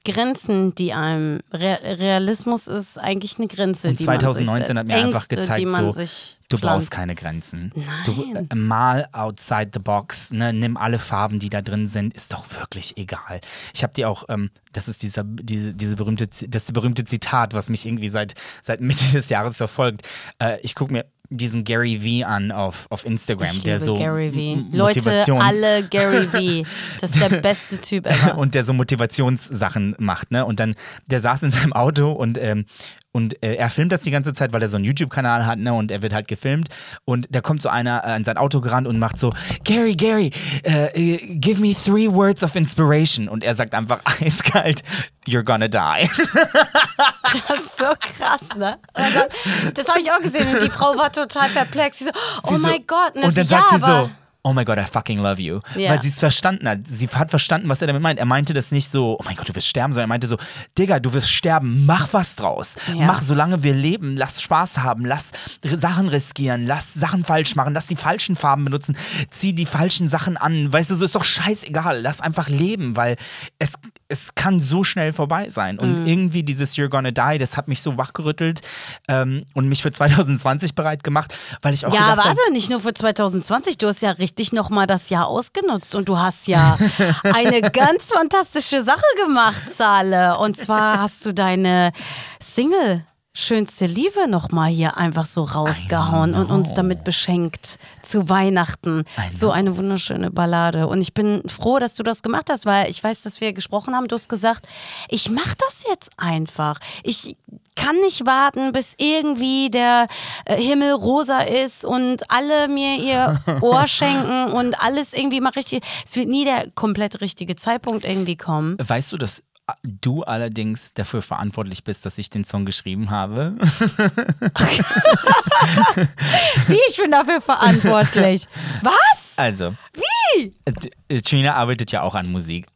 S2: Grenzen, die einem. Re Realismus ist eigentlich eine Grenze,
S1: Und
S2: die man
S1: 2019
S2: sich
S1: hat
S2: setzt.
S1: mir einfach
S2: Ängste,
S1: gezeigt,
S2: die man
S1: so,
S2: sich
S1: Du
S2: pflanzt.
S1: brauchst keine Grenzen.
S2: Nein.
S1: Du äh, mal outside the box, ne, nimm alle Farben, die da drin sind, ist doch wirklich egal. Ich habe dir auch, ähm, das ist dieser, diese, diese berühmte, das berühmte Zitat, was mich irgendwie seit, seit Mitte des Jahres verfolgt. Äh, ich gucke mir diesen Gary V an auf, auf Instagram,
S2: Ich
S1: der so
S2: Gary V. Leute, alle Gary V. Das ist der beste Typ ever.
S1: und der so Motivationssachen macht, ne? Und dann, der saß in seinem Auto und, ähm, und äh, er filmt das die ganze Zeit, weil er so einen YouTube-Kanal hat, ne? Und er wird halt gefilmt. Und da kommt so einer äh, in sein Auto gerannt und macht so, Gary, Gary, äh, give me three words of inspiration. Und er sagt einfach eiskalt, you're gonna die.
S2: Das ist so krass, ne? Und dann- Das habe ich auch gesehen und die Frau war total perplex. Sie so, oh
S1: Sie so-
S2: mein Gott.
S1: und dann
S2: so,
S1: sagt
S2: ja,
S1: sie
S2: aber
S1: so, oh my God, I fucking love you.
S2: Ja.
S1: Weil sie es verstanden hat. Sie hat verstanden, was er damit meint. Er meinte das nicht so, oh mein Gott, du wirst sterben, sondern er meinte so, Digga, du wirst sterben, mach was draus.
S2: Ja.
S1: Mach, solange wir leben, lass Spaß haben, lass Sachen riskieren, lass Sachen falsch machen, lass die falschen Farben benutzen, zieh die falschen Sachen an. Weißt du, so ist doch scheißegal. Lass einfach leben, weil es, es kann so schnell vorbei sein.
S2: Mhm.
S1: Und irgendwie dieses You're Gonna Die, das hat mich so wachgerüttelt ähm, und mich für 2020 bereit gemacht, weil ich auch
S2: Ja, warte, nicht nur für 2020. Du hast ja richtig nochmal das Jahr ausgenutzt und du hast ja eine ganz fantastische Sache gemacht, Zale. Und zwar hast du deine Single. Schönste Liebe nochmal hier einfach so rausgehauen und uns damit beschenkt zu Weihnachten. So eine wunderschöne Ballade. Und ich bin froh, dass du das gemacht hast, weil ich weiß, dass wir gesprochen haben. Du hast gesagt, ich mach das jetzt einfach. Ich kann nicht warten, bis irgendwie der äh, Himmel rosa ist und alle mir ihr Ohr schenken und alles irgendwie mal richtig. Es wird nie der komplett richtige Zeitpunkt irgendwie kommen.
S1: Weißt du, dass du allerdings dafür verantwortlich bist, dass ich den Song geschrieben habe?
S2: Wie? Ich bin dafür verantwortlich. Was?
S1: Also,
S2: Wie?
S1: äh, Trina arbeitet ja auch an Musik.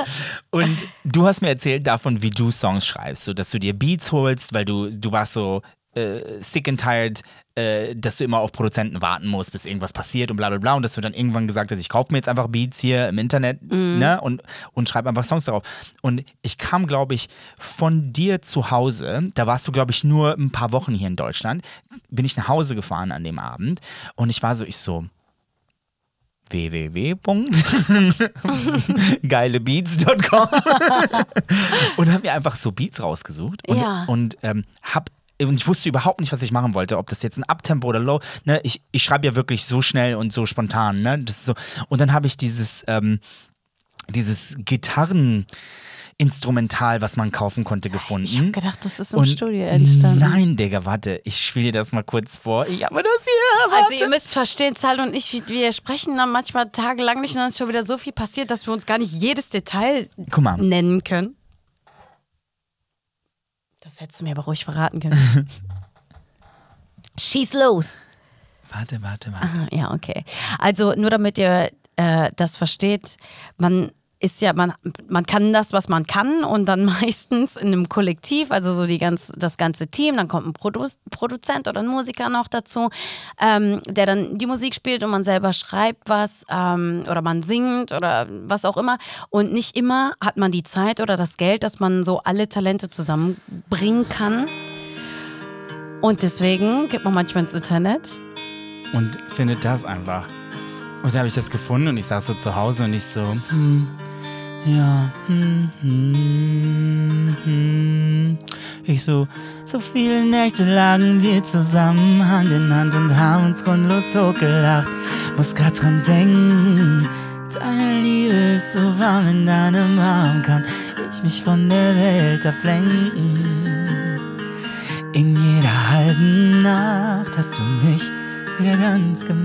S1: Und du hast mir erzählt davon, wie du Songs schreibst, so dass du dir Beats holst, weil du du warst so äh, sick and tired, äh, dass du immer auf Produzenten warten musst, bis irgendwas passiert und bla bla bla. Und dass du dann irgendwann gesagt hast, ich kaufe mir jetzt einfach Beats hier im Internet ne, und, und schreibe einfach Songs darauf. Und ich kam, glaube ich, von dir zu Hause, da warst du, glaube ich, nur ein paar Wochen hier in Deutschland, bin ich nach Hause gefahren an dem Abend. Und ich war so, ich so, www.geilebeats.com und habe mir einfach so Beats rausgesucht und,
S2: Ja.
S1: und ähm, hab und ich wusste überhaupt nicht, was ich machen wollte, ob das jetzt ein Uptempo oder Low. Ne, ich, ich schreibe ja wirklich so schnell und so spontan. Ne? Das ist so. Und dann habe ich dieses, ähm, dieses Gitarreninstrumental, was man kaufen konnte, gefunden.
S2: Ich habe gedacht, das ist im
S1: Und
S2: Studio entstanden.
S1: Nein, Digga, warte, ich spiele dir das mal kurz vor. Ich habe das hier. Warte.
S2: Also ihr müsst verstehen, Zal und ich, wir sprechen dann manchmal tagelang nicht und dann ist schon wieder so viel passiert, dass wir uns gar nicht jedes Detail nennen können. Das hättest du mir aber ruhig verraten können. Schieß los.
S1: Warte, warte, warte.
S2: Ah, Ja, okay. Also nur damit ihr äh, das versteht, man ist ja, man, man kann das, was man kann und dann meistens in einem Kollektiv, also so die ganz, das ganze Team, dann kommt ein Produ Produzent oder ein Musiker noch dazu, ähm, der dann die Musik spielt und man selber schreibt was ähm, oder man singt oder was auch immer. Und nicht immer hat man die Zeit oder das Geld, dass man so alle Talente zusammenbringen kann. Und deswegen geht man manchmal ins Internet.
S1: Und findet das einfach. Und dann habe ich das gefunden und ich saß so zu Hause und ich so, hm, ja, hm, hm, hm. Ich so, so viele Nächte lagen wir zusammen, Hand in Hand und haben uns grundlos hochgelacht. Muss grad dran denken, deine Liebe ist so warm in deinem Arm, kann ich mich von der Welt ablenken. In jeder halben Nacht hast du mich wieder ganz gemacht.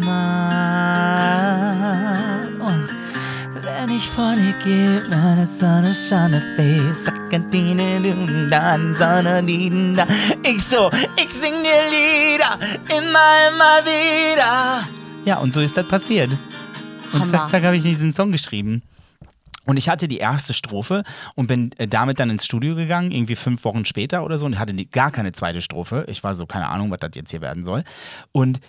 S1: Und wenn ich vor dir gehe, meine Sonne scheint dann Sonne. Ich so, ich sing dir Lieder, immer, immer wieder. Ja, und so ist das passiert. Und
S2: Hammer.
S1: zack, zack, habe ich diesen Song geschrieben. Und ich hatte die erste Strophe und bin äh, damit dann ins Studio gegangen, irgendwie fünf Wochen später oder so, und hatte die, gar keine zweite Strophe. Ich war so, keine Ahnung, was das jetzt hier werden soll. Und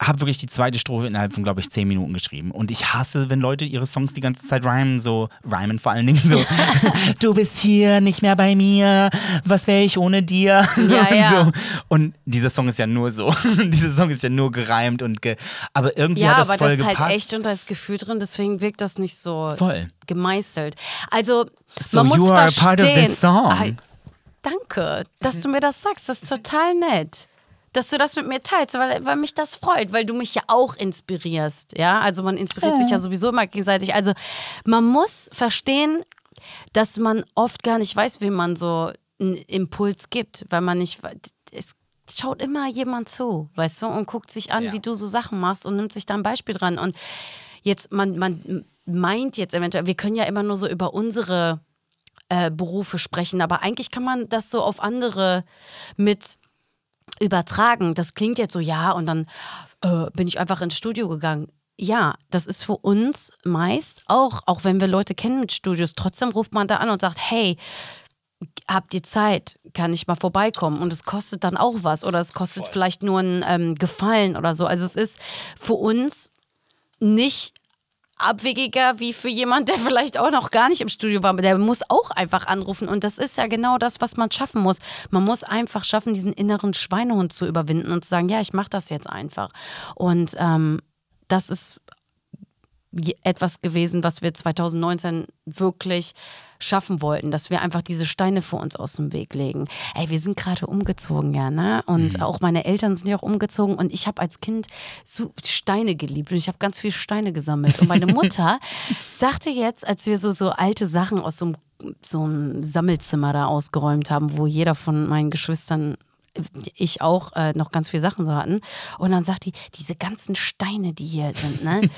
S1: habe wirklich die zweite Strophe innerhalb von, glaube ich, zehn Minuten geschrieben. Und ich hasse, wenn Leute ihre Songs die ganze Zeit rhymen, so, rhymen vor allen Dingen so, du bist hier, nicht mehr bei mir, was wäre ich ohne dir?
S2: Ja,
S1: und,
S2: ja.
S1: So. und dieser Song ist ja nur so, dieser Song ist ja nur gereimt und ge aber irgendwie
S2: Ja,
S1: hat das
S2: aber
S1: voll
S2: das ist
S1: gepasst.
S2: halt echt und da ist Gefühl drin, deswegen wirkt das nicht so
S1: Voll.
S2: gemeißelt. Also,
S1: So,
S2: man muss
S1: you are
S2: verstehen.
S1: part of the song.
S2: Ah, danke, dass du mir das sagst. Das ist total nett. Dass du das mit mir teilst, weil, weil mich das freut, weil du mich ja auch inspirierst. Ja, also man inspiriert sich ja sowieso immer gegenseitig. Also man muss verstehen, dass man oft gar nicht weiß, wem man so einen Impuls gibt, weil man nicht. Es schaut immer jemand zu, weißt du, und guckt sich an,
S1: Ja.
S2: wie du so Sachen machst und nimmt sich da ein Beispiel dran. Und jetzt, man, man meint jetzt eventuell, wir können ja immer nur so über unsere äh, Berufe sprechen, aber eigentlich kann man das so auf andere mit übertragen. Das klingt jetzt so, ja, und dann äh, bin ich einfach ins Studio gegangen. Ja, das ist für uns meist auch, auch wenn wir Leute kennen mit Studios, trotzdem ruft man da an und sagt, hey, habt ihr Zeit? Kann ich mal vorbeikommen? Und es kostet dann auch was oder es kostet Voll. vielleicht nur ein ähm, Gefallen oder so. Also es ist für uns nicht abwegiger wie für jemand, der vielleicht auch noch gar nicht im Studio war. Der muss auch einfach anrufen. Und das ist ja genau das, was man schaffen muss. Man muss einfach schaffen, diesen inneren Schweinehund zu überwinden und zu sagen, ja, ich mache das jetzt einfach. Und ähm, das ist etwas gewesen, was wir 2019 wirklich schaffen wollten, dass wir einfach diese Steine vor uns aus dem Weg legen. Ey, wir sind gerade umgezogen, ja, ne? Und mhm. auch meine Eltern sind ja auch umgezogen und ich habe als Kind so Steine geliebt und ich habe ganz viele Steine gesammelt. Und meine Mutter sagte jetzt, als wir so, so alte Sachen aus so einem so ein Sammelzimmer da ausgeräumt haben, wo jeder von meinen Geschwistern ich auch äh, noch ganz viele Sachen so hatten. Und dann sagt die, diese ganzen Steine, die hier sind, ne?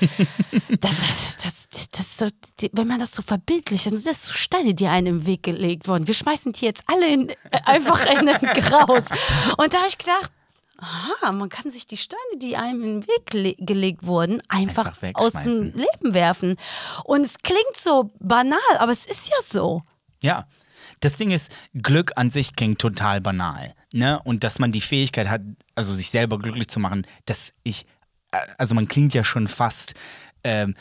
S2: das, das, das, das, so, wenn man das so verbildlicht, dann sind das so Steine, die einem im Weg gelegt wurden. Wir schmeißen die jetzt alle in, äh, einfach in den Graus. Und da habe ich gedacht, Aha, man kann sich die Steine, die einem in den Weg gelegt wurden, einfach, einfach aus dem Leben werfen. Und es klingt so banal, aber es ist ja so.
S1: Ja, das Ding ist, Glück an sich klingt total banal. Ne? Und dass man die Fähigkeit hat, also sich selber glücklich zu machen, dass ich, äh, also man klingt ja schon fast ähm,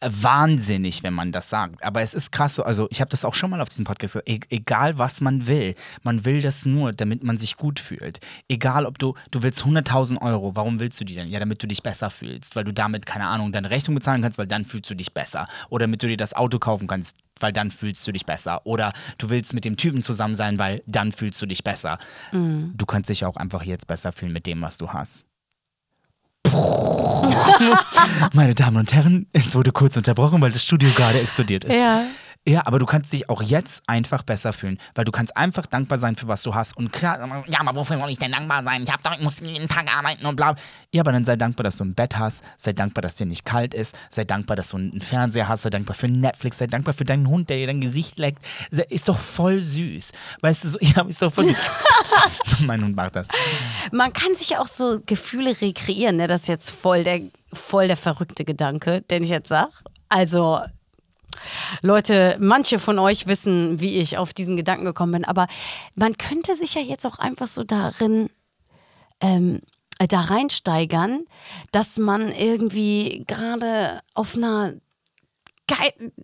S1: wahnsinnig, wenn man das sagt. Aber es ist krass so, also ich habe das auch schon mal auf diesem Podcast gesagt, e egal was man will, man will das nur, damit man sich gut fühlt. Egal ob du, du willst 100.000 Euro, warum willst du die denn? Ja, damit du dich besser fühlst, weil du damit, keine Ahnung, deine Rechnung bezahlen kannst, weil dann fühlst du dich besser. Oder damit du dir das Auto kaufen kannst, weil dann fühlst du dich besser. Oder du willst mit dem Typen zusammen sein, weil dann fühlst du dich besser. Mhm. Du kannst dich auch einfach jetzt besser fühlen mit dem, was du hast. Meine Damen und Herren, es wurde kurz unterbrochen, weil das Studio gerade explodiert ist.
S2: Ja.
S1: Ja, aber du kannst dich auch jetzt einfach besser fühlen, weil du kannst einfach dankbar sein für was du hast. Und klar, ja, aber wofür soll ich denn dankbar sein? Ich, hab doch, ich muss jeden Tag arbeiten und bla. Ja, aber dann sei dankbar, dass du ein Bett hast, sei dankbar, dass dir nicht kalt ist, sei dankbar, dass du einen Fernseher hast, sei dankbar für Netflix, sei dankbar für deinen Hund, der dir dein Gesicht leckt. Ist doch voll süß. Weißt du, so, ja, ist doch voll süß. mein Hund macht das.
S2: Man kann sich auch so Gefühle rekreieren, ne? Das ist jetzt voll der, voll der verrückte Gedanke, den ich jetzt sage. Also Leute, manche von euch wissen, wie ich auf diesen Gedanken gekommen bin, aber man könnte sich ja jetzt auch einfach so darin ähm, äh, da reinsteigern, dass man irgendwie gerade auf einer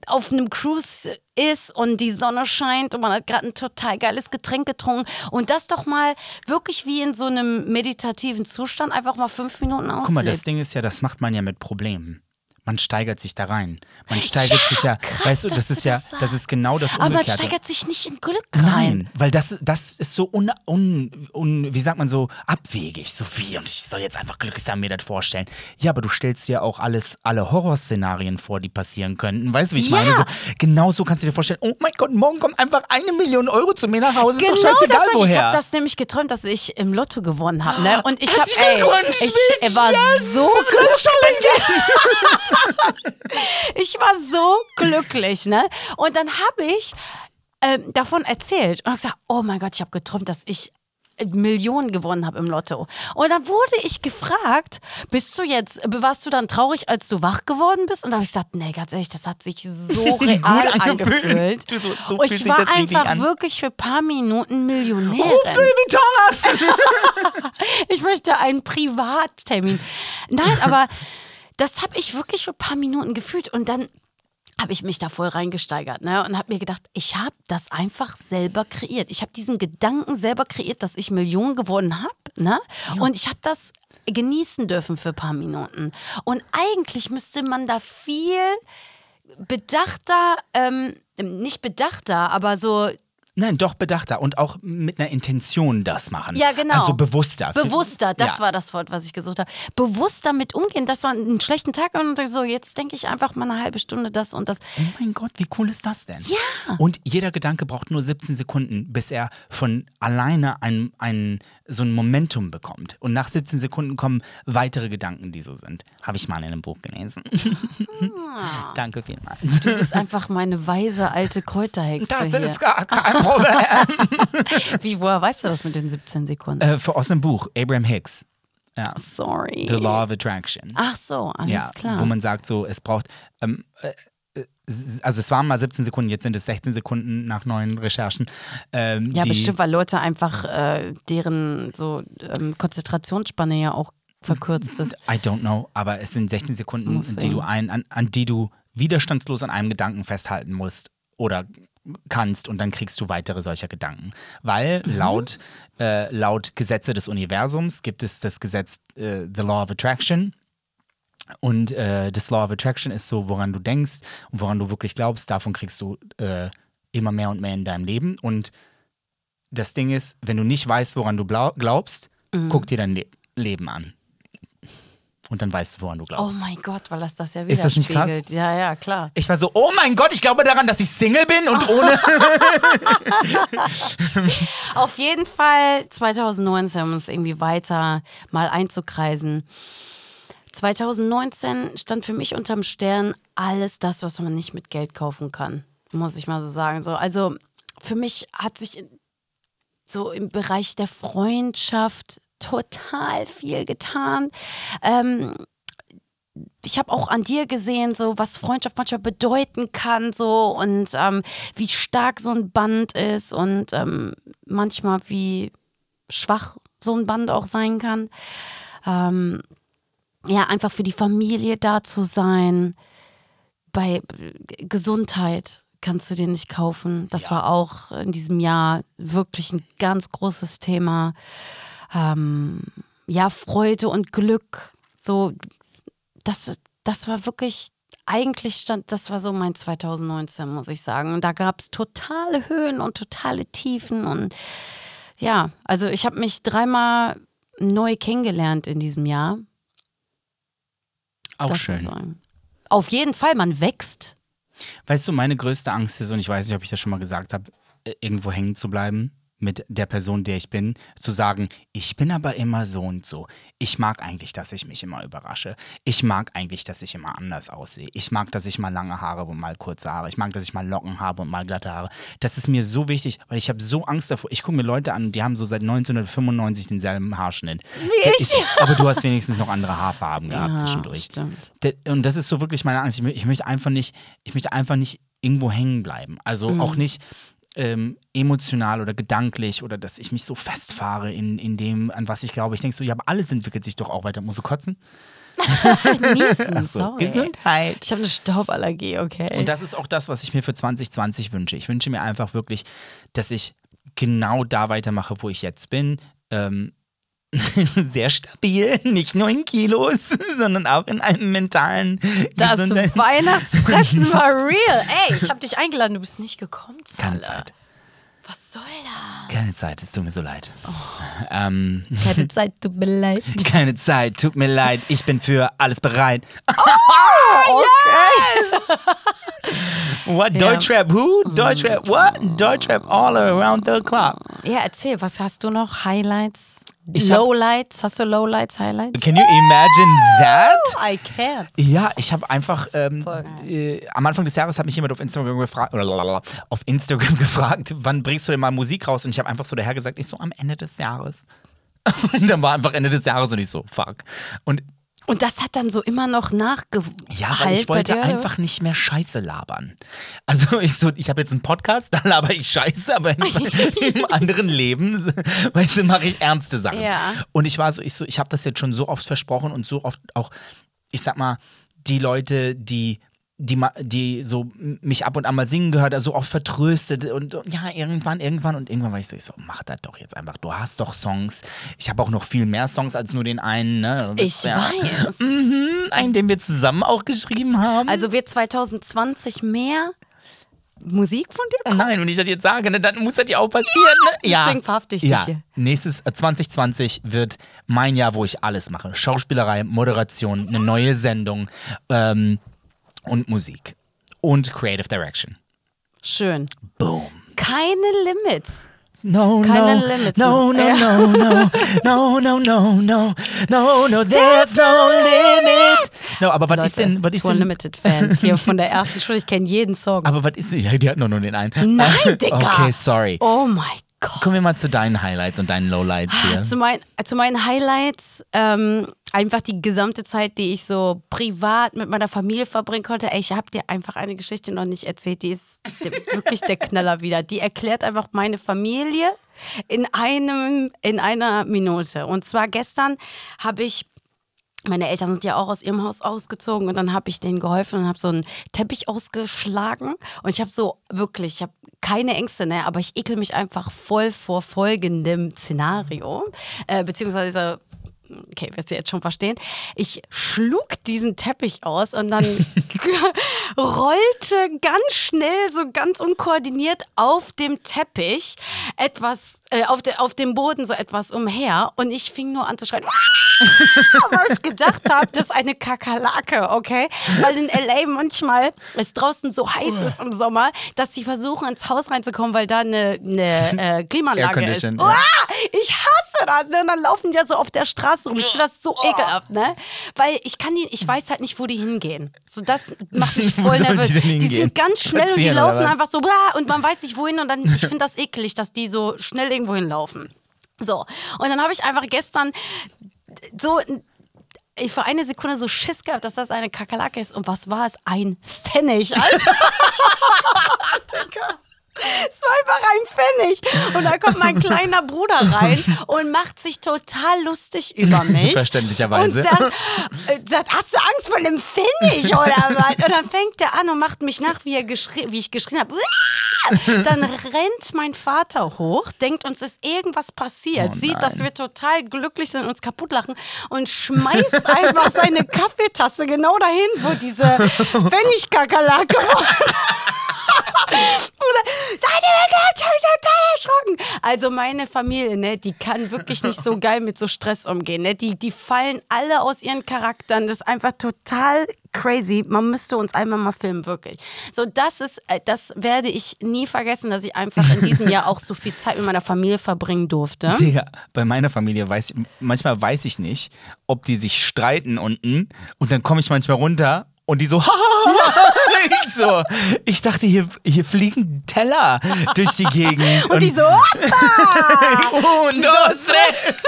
S2: auf einem Cruise ist und die Sonne scheint und man hat gerade ein total geiles Getränk getrunken und das doch mal wirklich wie in so einem meditativen Zustand einfach mal fünf Minuten auslebt.
S1: Guck mal, das Ding ist ja, das macht man ja mit Problemen man steigert sich da rein. Man steigert ja, sich ja, krass, weißt du, das ist ja, das, das, ist genau das
S2: Umgekehrte. Aber man steigert sich nicht in Glück rein.
S1: Nein, weil das, das ist so un, un, un, wie sagt man so, abwegig, so wie, und ich soll jetzt einfach glücklich sein, mir das vorstellen. Ja, aber du stellst dir auch alles, alle Horrorszenarien vor, die passieren könnten. Weißt du, wie ich ja. meine? So, genau so kannst du dir vorstellen, oh mein Gott, morgen kommt einfach eine Million Euro zu mir nach Hause. Genau, ist doch scheißegal,
S2: das,
S1: woher.
S2: Ich habe das nämlich geträumt, dass ich im Lotto gewonnen habe. Ne? Und ich habe, ey, ich, ich war yes, so glücklich. ich war so glücklich, ne? Und dann habe ich ähm, davon erzählt und habe gesagt, oh mein Gott, ich habe geträumt, dass ich Millionen gewonnen habe im Lotto. Und dann wurde ich gefragt, bist du jetzt, warst du dann traurig, als du wach geworden bist? Und da habe ich gesagt, nee, ganz ehrlich, das hat sich so real angefühlt. So, so und ich war einfach wirklich für ein paar Minuten Millionärin. Ruf Louis ich möchte einen Privattermin. Nein, aber das habe ich wirklich für ein paar Minuten gefühlt und dann habe ich mich da voll reingesteigert ne? und habe mir gedacht, ich habe das einfach selber kreiert. Ich habe diesen Gedanken selber kreiert, dass ich Millionen gewonnen habe. Ne? Und ich habe das genießen dürfen für ein paar Minuten. Und eigentlich müsste man da viel bedachter, ähm, nicht bedachter, aber so
S1: Nein, doch bedachter und auch mit einer Intention das machen.
S2: Ja, genau.
S1: Also bewusster.
S2: Bewusster, das ja. war das Wort, was ich gesucht habe. Bewusst damit umgehen, dass man einen schlechten Tag hat und so, jetzt denke ich einfach mal eine halbe Stunde das und das.
S1: Oh mein Gott, wie cool ist das denn?
S2: Ja.
S1: Und jeder Gedanke braucht nur 17 Sekunden, bis er von alleine ein, ein so ein Momentum bekommt. Und nach 17 Sekunden kommen weitere Gedanken, die so sind. Habe ich mal in einem Buch gelesen.
S2: Ah.
S1: Danke vielmals.
S2: Du bist einfach meine weise alte Kräuterhexe
S1: Das
S2: hier.
S1: ist gar kein Problem.
S2: Wie, woher weißt du das mit den 17 Sekunden?
S1: äh, für, aus einem Buch, Abraham Hicks. Ja.
S2: Sorry.
S1: The Law of Attraction.
S2: Ach so, alles
S1: ja,
S2: klar.
S1: wo man sagt, so, es braucht, ähm, äh, also es waren mal 17 Sekunden, jetzt sind es 16 Sekunden nach neuen Recherchen. Ähm,
S2: ja, bestimmt, weil Leute einfach äh, deren so ähm, Konzentrationsspanne ja auch verkürzt ist.
S1: I don't know, aber es sind 16 Sekunden,
S2: Muss
S1: die
S2: sehen.
S1: du ein, an, an die du widerstandslos an einem Gedanken festhalten musst oder kannst und dann kriegst du weitere solcher Gedanken. Weil
S2: Mhm.
S1: laut, äh, laut Gesetze des Universums gibt es das Gesetz äh, The Law of Attraction. Und äh, das Law of Attraction ist so, woran du denkst und woran du wirklich glaubst, davon kriegst du äh, immer mehr und mehr in deinem Leben. Und das Ding ist, wenn du nicht weißt, woran du glaubst,
S2: Mhm.
S1: guck dir dein Le Leben an. Und dann weißt du, woran du
S2: Oh
S1: glaubst.
S2: mein Gott, weil das das ja
S1: Ist das nicht krass?
S2: Ja, ja, klar.
S1: ich war so, oh mein Gott, ich glaube daran, dass ich Single bin und ohne.
S2: Auf jeden Fall 2019, um es irgendwie weiter mal einzukreisen. 2019 stand für mich unterm Stern alles das, was man nicht mit Geld kaufen kann, muss ich mal so sagen. So, also für mich hat sich so im Bereich der Freundschaft total viel getan. Ähm, ich habe auch an dir gesehen, so was Freundschaft manchmal bedeuten kann, so und ähm, wie stark so ein Band ist und ähm, manchmal wie schwach so ein Band auch sein kann. Ähm, ja, einfach für die Familie da zu sein. Bei äh, Gesundheit kannst du dir nicht kaufen. Das
S1: Ja.
S2: war auch in diesem Jahr wirklich ein ganz großes Thema. Ähm, ja, Freude und Glück. So, das, das war wirklich, eigentlich stand, das war so mein 2019, muss ich sagen. Und da gab es totale Höhen und totale Tiefen. Und ja, also ich habe mich dreimal neu kennengelernt in diesem Jahr.
S1: Auch
S2: Das
S1: schön.
S2: Auf jeden Fall, man wächst.
S1: Weißt du, meine größte Angst ist, und ich weiß nicht, ob ich das schon mal gesagt habe, äh, irgendwo hängen zu bleiben mit der Person, der ich bin, zu sagen, ich bin aber immer so und so. Ich mag eigentlich, dass ich mich immer überrasche. Ich mag eigentlich, dass ich immer anders aussehe. Ich mag, dass ich mal lange Haare und mal kurze Haare. Ich mag, dass ich mal Locken habe und mal glatte Haare. Das ist mir so wichtig, weil ich habe so Angst davor. Ich gucke mir Leute an, die haben so seit 1995 denselben Haarschnitt.
S2: Wie ich.
S1: aber du hast wenigstens noch andere Haarfarben gehabt zwischendurch.
S2: stimmt.
S1: Und das ist so wirklich meine Angst. Ich möchte einfach nicht, ich möchte einfach nicht irgendwo hängen bleiben. Also
S2: Mhm.
S1: auch nicht ähm, emotional oder gedanklich oder dass ich mich so festfahre in, in dem, an was ich glaube. Ich denke so, ja, aber alles entwickelt sich doch auch weiter. Musst du kotzen?
S2: Niesen,
S1: Ach so.
S2: sorry.
S1: Gesundheit.
S2: Ich habe eine Stauballergie, okay.
S1: Und das ist auch das, was ich mir für 2020 wünsche. Ich wünsche mir einfach wirklich, dass ich genau da weitermache, wo ich jetzt bin. Ähm, sehr stabil, nicht nur in Kilos, sondern auch in einem mentalen
S2: das Weihnachtsfressen war real. Ey, ich habe dich eingeladen, du bist nicht gekommen.
S1: Keine
S2: Zahler.
S1: Zeit.
S2: Was soll das?
S1: Keine Zeit, es tut mir so leid. Ähm,
S2: Keine Zeit, tut mir leid.
S1: keine Zeit, tut mir leid, ich bin für alles bereit. What? Deutschrap who? Deutschrap what? Deutschrap all around the clock.
S2: Ja, erzähl, was hast du noch? Highlights?
S1: Ich
S2: Lowlights? Hast du Lowlights, Highlights?
S1: Can you imagine that?
S2: I can.
S1: Ja, ich habe einfach ähm, äh, am Anfang des Jahres hat mich jemand auf Instagram gefragt, auf Instagram gefragt, wann bringst du denn mal Musik raus? Und ich habe einfach so daher gesagt, ich so am Ende des Jahres. Und dann war einfach Ende des Jahres und ich so, fuck. Und
S2: Und das hat dann so immer noch nachgehalten
S1: Ja, weil ich wollte
S2: dir,
S1: einfach nicht mehr Scheiße labern. Also ich so, ich habe jetzt einen Podcast, da laber ich Scheiße, aber im, im anderen Leben, weißt du, mache ich ernste Sachen.
S2: Ja.
S1: Und ich war so, ich so, ich habe das jetzt schon so oft versprochen und so oft auch, ich sag mal, die Leute, die die, die so mich ab und an mal singen gehört, also so oft vertröstet und ja, irgendwann, irgendwann und irgendwann war ich so, ich so, mach das doch jetzt einfach. Du hast doch Songs. Ich habe auch noch viel mehr Songs als nur den einen. Ne?
S2: Ich
S1: Ja.
S2: weiß.
S1: Mhm, einen, den wir zusammen auch geschrieben haben.
S2: Also wird 2020 mehr Musik von dir
S1: Oh nein, wenn ich das jetzt sage, ne, dann muss das ja auch passieren. Ne? Ja.
S2: Deswegen verhafte ich dich
S1: ja.
S2: hier.
S1: Nächstes äh, 2020 wird mein Jahr, wo ich alles mache. Schauspielerei, Moderation, eine neue Sendung ähm, und Musik. Und Creative Direction.
S2: Schön.
S1: Boom.
S2: Keine Limits.
S1: No,
S2: Keine
S1: no,
S2: Limits
S1: no, no, no, no, no, no, no, no, no, no, there's no limit. No, aber was ist denn, was ist denn,
S2: Limited Fan hier von der ersten Schule. Ich kenne jeden Song.
S1: aber was ist denn, ja, die hat nur den einen.
S2: Nein, Digga.
S1: Okay, sorry.
S2: Oh mein Gott.
S1: Kommen wir mal zu deinen Highlights und deinen Lowlights hier.
S2: Zu, mein, zu meinen Highlights ähm, einfach die gesamte Zeit, die ich so privat mit meiner Familie verbringen konnte. Ey, ich habe dir einfach eine Geschichte noch nicht erzählt, die ist wirklich der Knaller wieder. Die erklärt einfach meine Familie in einem in einer Minute. Und zwar gestern habe ich meine Eltern sind ja auch aus ihrem Haus ausgezogen und dann habe ich denen geholfen und habe so einen Teppich ausgeschlagen und ich habe so wirklich, ich habe keine Ängste, ne, aber ich ekel mich einfach voll vor folgendem Szenario, äh, beziehungsweise Okay, wirst du jetzt schon verstehen. Ich schlug diesen Teppich aus und dann rollte ganz schnell, so ganz unkoordiniert auf dem Teppich etwas, äh, auf, de, auf dem Boden so etwas umher und ich fing nur an zu schreien. weil ich gedacht habe, das ist eine Kakerlake, okay? Weil in L.A. manchmal es draußen so heiß ist im Sommer, dass sie versuchen, ins Haus reinzukommen, weil da eine, eine äh, Klimaanlage ist. Uah, ich hasse das. Ne? Und dann laufen die ja so auf der Straße rum. Ich finde das so ekelhaft, ne? Weil ich kann die, ich weiß halt nicht, wo die hingehen. So, das macht mich voll
S1: die
S2: nervös. Die,
S1: hingehen?
S2: sind ganz schnell und die laufen einfach so blah, und man weiß nicht wohin und dann, ich finde das eklig, dass die so schnell irgendwo hinlaufen. So, und dann habe ich einfach gestern so ich für eine Sekunde so Schiss gehabt, dass das eine Kakerlake ist. Und was war es? Ein Pfennig, Alter. Digga. Es war einfach ein Pfennig. Und da kommt mein kleiner Bruder rein und macht sich total lustig über mich.
S1: Verständlicherweise.
S2: Und sagt, äh, sagt, hast du Angst vor einem Pfennig oder was? Und dann fängt er an und macht mich nach, wie, er geschri wie ich geschrien habe. Dann rennt mein Vater hoch, denkt, uns ist irgendwas passiert,
S1: Oh
S2: sieht, dass wir total glücklich sind und uns kaputt lachen und schmeißt einfach seine Kaffeetasse genau dahin, wo diese Pfennigkakerlake war. Also meine Familie, ne, die kann wirklich nicht so geil mit so Stress umgehen. Ne? Die, die fallen alle aus ihren Charakteren. Das ist einfach total crazy. Man müsste uns einmal mal filmen, wirklich. So, das ist, äh, das werde ich nie vergessen, dass ich einfach in diesem Jahr auch so viel Zeit mit meiner Familie verbringen durfte.
S1: Digga, bei meiner Familie weiß ich, manchmal weiß ich nicht, ob die sich streiten unten und dann komme ich manchmal runter und die so, ich so, ich dachte, hier, hier fliegen Teller durch die Gegend.
S2: Und die so,
S1: und dos, tres.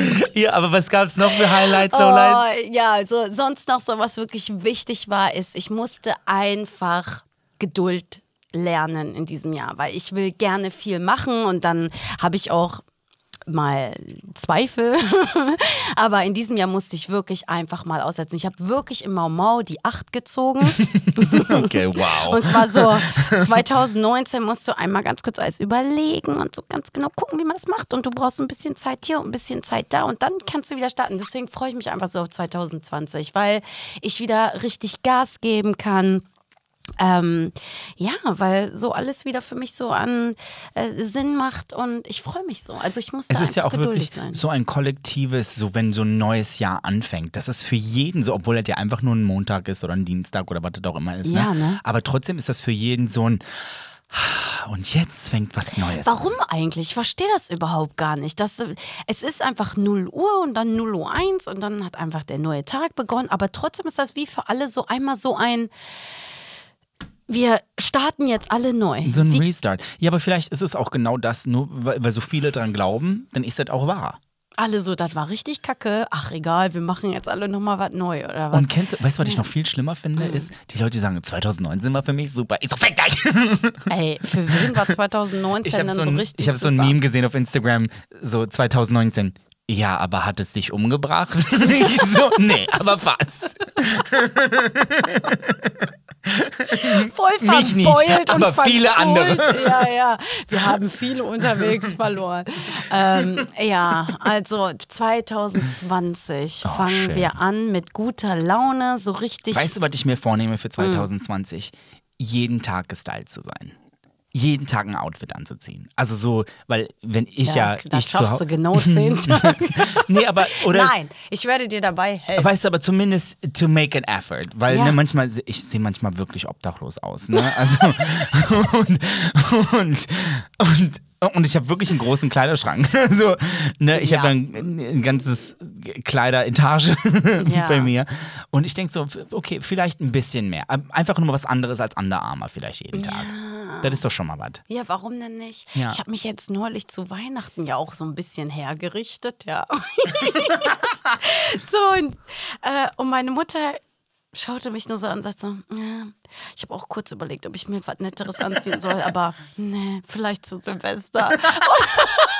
S1: ja, aber was gab's noch für Highlights, Lowlights?
S2: Oh, ja, also sonst noch so, was wirklich wichtig war, ist, ich musste einfach Geduld lernen in diesem Jahr, weil ich will gerne viel machen und dann habe ich auch mal Zweifel. Aber in diesem Jahr musste ich wirklich einfach mal aussetzen. Ich habe wirklich im Mau Mau die Acht gezogen.
S1: Okay, wow.
S2: Und es war so, 2019 musst du einmal ganz kurz alles überlegen und so ganz genau gucken, wie man das macht. Und du brauchst ein bisschen Zeit hier und ein bisschen Zeit da und dann kannst du wieder starten. Deswegen freue ich mich einfach so auf 2020, weil ich wieder richtig Gas geben kann. Ähm, ja, weil so alles wieder für mich so an äh, Sinn macht und ich freue mich so. Also ich muss da
S1: Es ist ja auch wirklich
S2: sein.
S1: so ein kollektives, so wenn so ein neues Jahr anfängt. Das ist für jeden so, obwohl das ja einfach nur ein Montag ist oder ein Dienstag oder was das auch immer ist.
S2: Ja,
S1: ne?
S2: ne?
S1: Aber trotzdem ist das für jeden so ein und jetzt fängt was Neues an.
S2: Warum eigentlich? Ich verstehe das überhaupt gar nicht. Das, es ist einfach 0 Uhr und dann 0 Uhr 1 und dann hat einfach der neue Tag begonnen. Aber trotzdem ist das wie für alle so einmal so ein. Wir starten jetzt alle neu.
S1: So ein
S2: wie,
S1: Restart. Ja, aber vielleicht ist es auch genau das, nur weil, so viele dran glauben, dann ist das auch wahr.
S2: alle so, das war richtig kacke. Ach egal, wir machen jetzt alle nochmal was neu oder was.
S1: Und kennst du, weißt du, was ich noch viel schlimmer finde, ist, die Leute sagen, 2019 war für mich super. Ich so, fick dich!
S2: Ey, für wen war 2019
S1: Ich habe
S2: dann
S1: so
S2: so,
S1: ein,
S2: richtig
S1: ich hab so ein? Meme gesehen auf Instagram, so 2019. Ja, aber hat es dich umgebracht? ich so, nee, aber fast.
S2: voll
S1: Mich nicht,
S2: verbeult und
S1: aber viele
S2: verkohlt.
S1: andere.
S2: Ja, ja. Wir haben viele unterwegs verloren. Ähm, ja, also 2020
S1: Oh,
S2: fangen
S1: schön.
S2: wir an mit guter Laune, so richtig.
S1: Weißt du, was ich mir vornehme
S2: Hm.
S1: für 2020? Jeden Tag gestylt zu sein. Jeden Tag ein Outfit anzuziehen. Also so, weil wenn ich ja,
S2: das
S1: ich zu
S2: schaffst du genau zehn Tage.
S1: Nee, aber oder
S2: Nein, ich werde dir dabei helfen.
S1: Weißt du, aber zumindest to make an effort. Weil
S2: Ja.
S1: ne, manchmal, ich sehe manchmal wirklich obdachlos aus. Ne? Also, und, und, und, und ich habe wirklich einen großen Kleiderschrank. Also, ne, ich
S2: Ja.
S1: habe ein, ein ganzes Kleideretage
S2: Ja.
S1: bei mir. Und ich denke so, okay, vielleicht ein bisschen mehr. Einfach nur was anderes als Under Armour vielleicht jeden Tag. Das ist doch schon mal was.
S2: Ja, warum denn nicht?
S1: Ja.
S2: Ich habe mich jetzt neulich zu Weihnachten ja auch so ein bisschen hergerichtet, ja. so, und, äh, und meine Mutter schaute mich nur so an und sagte so, ja, ich habe auch kurz überlegt, ob ich mir was Netteres anziehen soll, aber nee, vielleicht zu Silvester.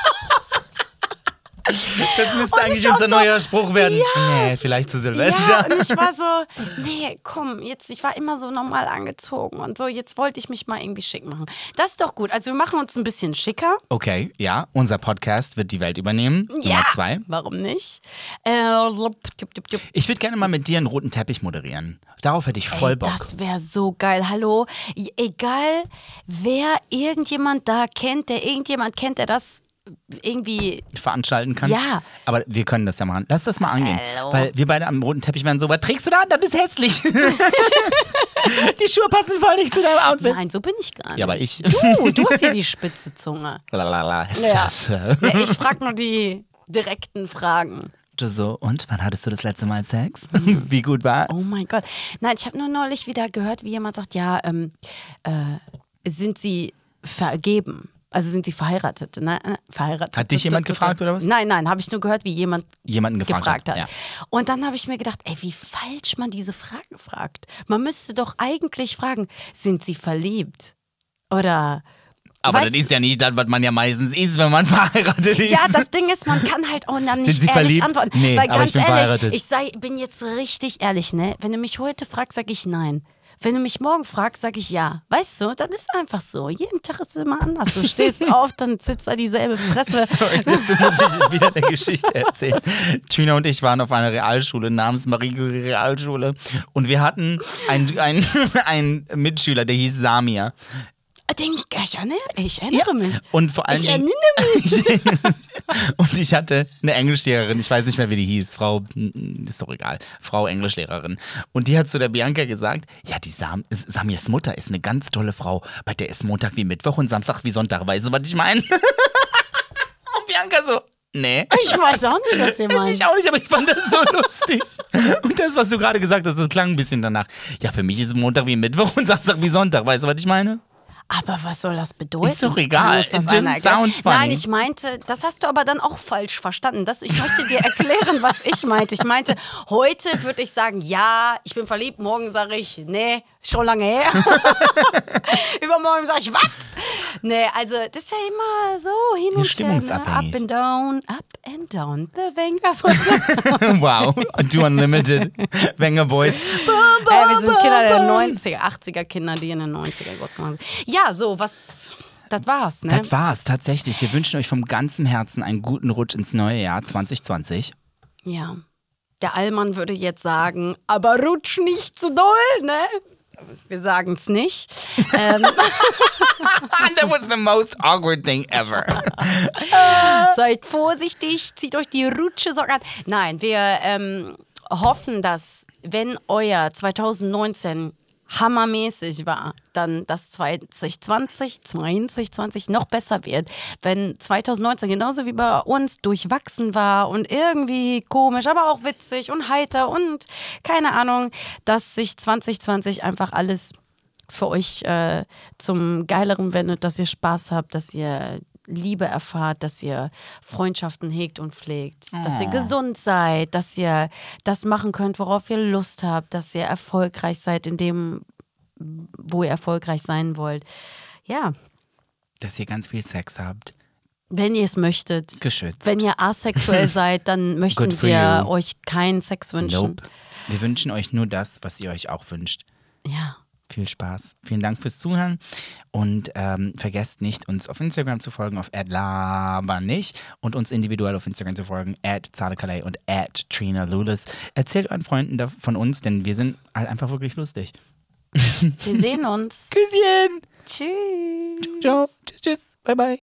S1: Das müsste eigentlich unser
S2: so,
S1: neuer Spruch werden. Nee, vielleicht zu Silvester.
S2: Ja, und ich war so, nee, komm, jetzt, ich war immer so normal angezogen und so, jetzt wollte ich mich mal irgendwie schick machen. Das ist doch gut. Also wir machen uns ein bisschen schicker.
S1: Okay, ja, unser Podcast wird die Welt übernehmen. Nummer zwei.
S2: Warum nicht? Äh.
S1: Ich würde gerne mal mit dir einen roten Teppich moderieren. Darauf hätte ich voll
S2: Ey,
S1: Bock.
S2: Das wäre so geil. Hallo, E- egal wer irgendjemand da kennt, der irgendjemand kennt, der das irgendwie.
S1: veranstalten kann.
S2: Ja.
S1: Aber wir können das ja machen. Lass das mal angehen.
S2: Hallo.
S1: Weil wir beide am roten Teppich werden so, was trägst du da? Das ist hässlich. die Schuhe passen voll nicht zu deinem Outfit.
S2: Nein, so bin ich gar nicht.
S1: Ja, aber ich.
S2: Du, du hast hier die spitze Zunge.
S1: Lalala.
S2: Ja. Ja, ich frage nur die direkten Fragen.
S1: Du so, und wann hattest du das letzte Mal Sex? Wie gut war
S2: Oh mein Gott. Nein, ich habe nur neulich wieder gehört, wie jemand sagt, ja, ähm, äh, sind sie vergeben? Also sind sie verheiratet? Ne? äh, verheiratet.
S1: Hat dich jemand gefragt, oder was?
S2: Nein, nein, habe ich nur gehört, wie jemand
S1: Jemanden gefragt,
S2: gefragt, hat.
S1: Ja.
S2: Und dann habe ich mir gedacht, ey, wie falsch man diese Frage fragt. Man müsste doch eigentlich fragen, sind sie verliebt? Oder
S1: Aber
S2: Weißt-
S1: das ist ja nicht das, was man ja meistens ist, wenn man verheiratet ist.
S2: Ja, das Ding ist, man kann halt auch dann nicht
S1: Sind Sie
S2: ehrlich
S1: verliebt?
S2: antworten.
S1: Nee,
S2: Weil
S1: aber
S2: ganz
S1: ich bin
S2: ehrlich,
S1: verheiratet.
S2: ich sei, bin jetzt richtig ehrlich, ne? Wenn du mich heute fragst, sag ich nein. Wenn du mich morgen fragst, sag ich ja. Weißt du, das ist einfach so. Jeden Tag ist es immer anders. Du stehst auf, dann sitzt da dieselbe Fresse.
S1: Sorry, dazu muss ich wieder eine Geschichte erzählen. Trina und ich waren auf einer Realschule namens Marie Curie Realschule und wir hatten einen, einen, einen Mitschüler, der hieß Samir.
S2: Den, ich erinnere, ich erinnere mich.
S1: Und vor allen
S2: Ich erinnere mich.
S1: und ich hatte eine Englischlehrerin, ich weiß nicht mehr, wie die hieß, Frau, ist doch egal, Frau Englischlehrerin. Und die hat zu der Bianca gesagt, ja, die Sam, Samirs Mutter ist eine ganz tolle Frau, bei der ist Montag wie Mittwoch und Samstag wie Sonntag, weißt du, was ich meine? und Bianca so, nee.
S2: Ich weiß auch nicht, was ihr meint.
S1: Ich auch nicht, aber ich fand das so lustig. Und das, was du gerade gesagt hast, das klang ein bisschen danach. Ja, für mich ist Montag wie Mittwoch und Samstag wie Sonntag. Weißt du, was ich meine?
S2: Aber was soll das bedeuten?
S1: Ist doch egal. It just
S2: einer
S1: sounds funny.
S2: Nein, ich meinte, das hast du aber dann auch falsch verstanden. Das, ich möchte dir erklären, was ich meinte. Ich meinte, heute würde ich sagen, ja, ich bin verliebt. Morgen sage ich, nee, schon lange her. Übermorgen sage ich, was? Nee, also das ist ja immer so hin und her. Ne? Up and down, up and down. The Wenger.
S1: wow. Du Unlimited. Wenger Boys.
S2: Hey, wir sind Kinder der 90er, 80er Kinder, die in den 90er groß gemacht sind. Ja, so, was, das war's, ne?
S1: Das war's tatsächlich. Wir wünschen euch vom ganzen Herzen einen guten Rutsch ins neue Jahr 2020.
S2: Ja. Der Allmann würde jetzt sagen, aber rutsch nicht zu doll, ne? Wir sagen es nicht. ähm,
S1: That was the most awkward thing ever.
S2: seid vorsichtig, zieht euch die Rutschesocken an. Nein, wir ähm, hoffen, dass, wenn euer 2019 hammermäßig war, dann das 2020, 2020 noch besser wird. Wenn 2019 genauso wie bei uns durchwachsen war und irgendwie komisch, aber auch witzig und heiter und keine Ahnung, dass sich 2020 einfach alles für euch äh, zum Geileren wendet, dass ihr Spaß habt, dass ihr Liebe erfahrt, dass ihr Freundschaften hegt und pflegt, dass ihr gesund seid, dass ihr das machen könnt, worauf ihr Lust habt, dass ihr erfolgreich seid in dem, wo ihr erfolgreich sein wollt. Ja,
S1: Dass ihr ganz viel Sex habt.
S2: wenn ihr es möchtet.
S1: Geschützt.
S2: Wenn ihr asexuell seid, dann möchten wir
S1: you.
S2: euch keinen Sex wünschen.
S1: Nope. Wir wünschen euch nur das, was ihr euch auch wünscht.
S2: Ja.
S1: Viel Spaß. Vielen Dank fürs Zuhören. Und ähm, vergesst nicht, uns auf Instagram zu folgen, auf nicht und uns individuell auf Instagram zu folgen, @zadekalei und Trina Lulis. Erzählt euren Freunden von uns, denn wir sind halt einfach wirklich lustig.
S2: Wir sehen uns.
S1: Küsschen!
S2: Tschüss.
S1: Ciao. Tschüss, tschüss. Bye, bye.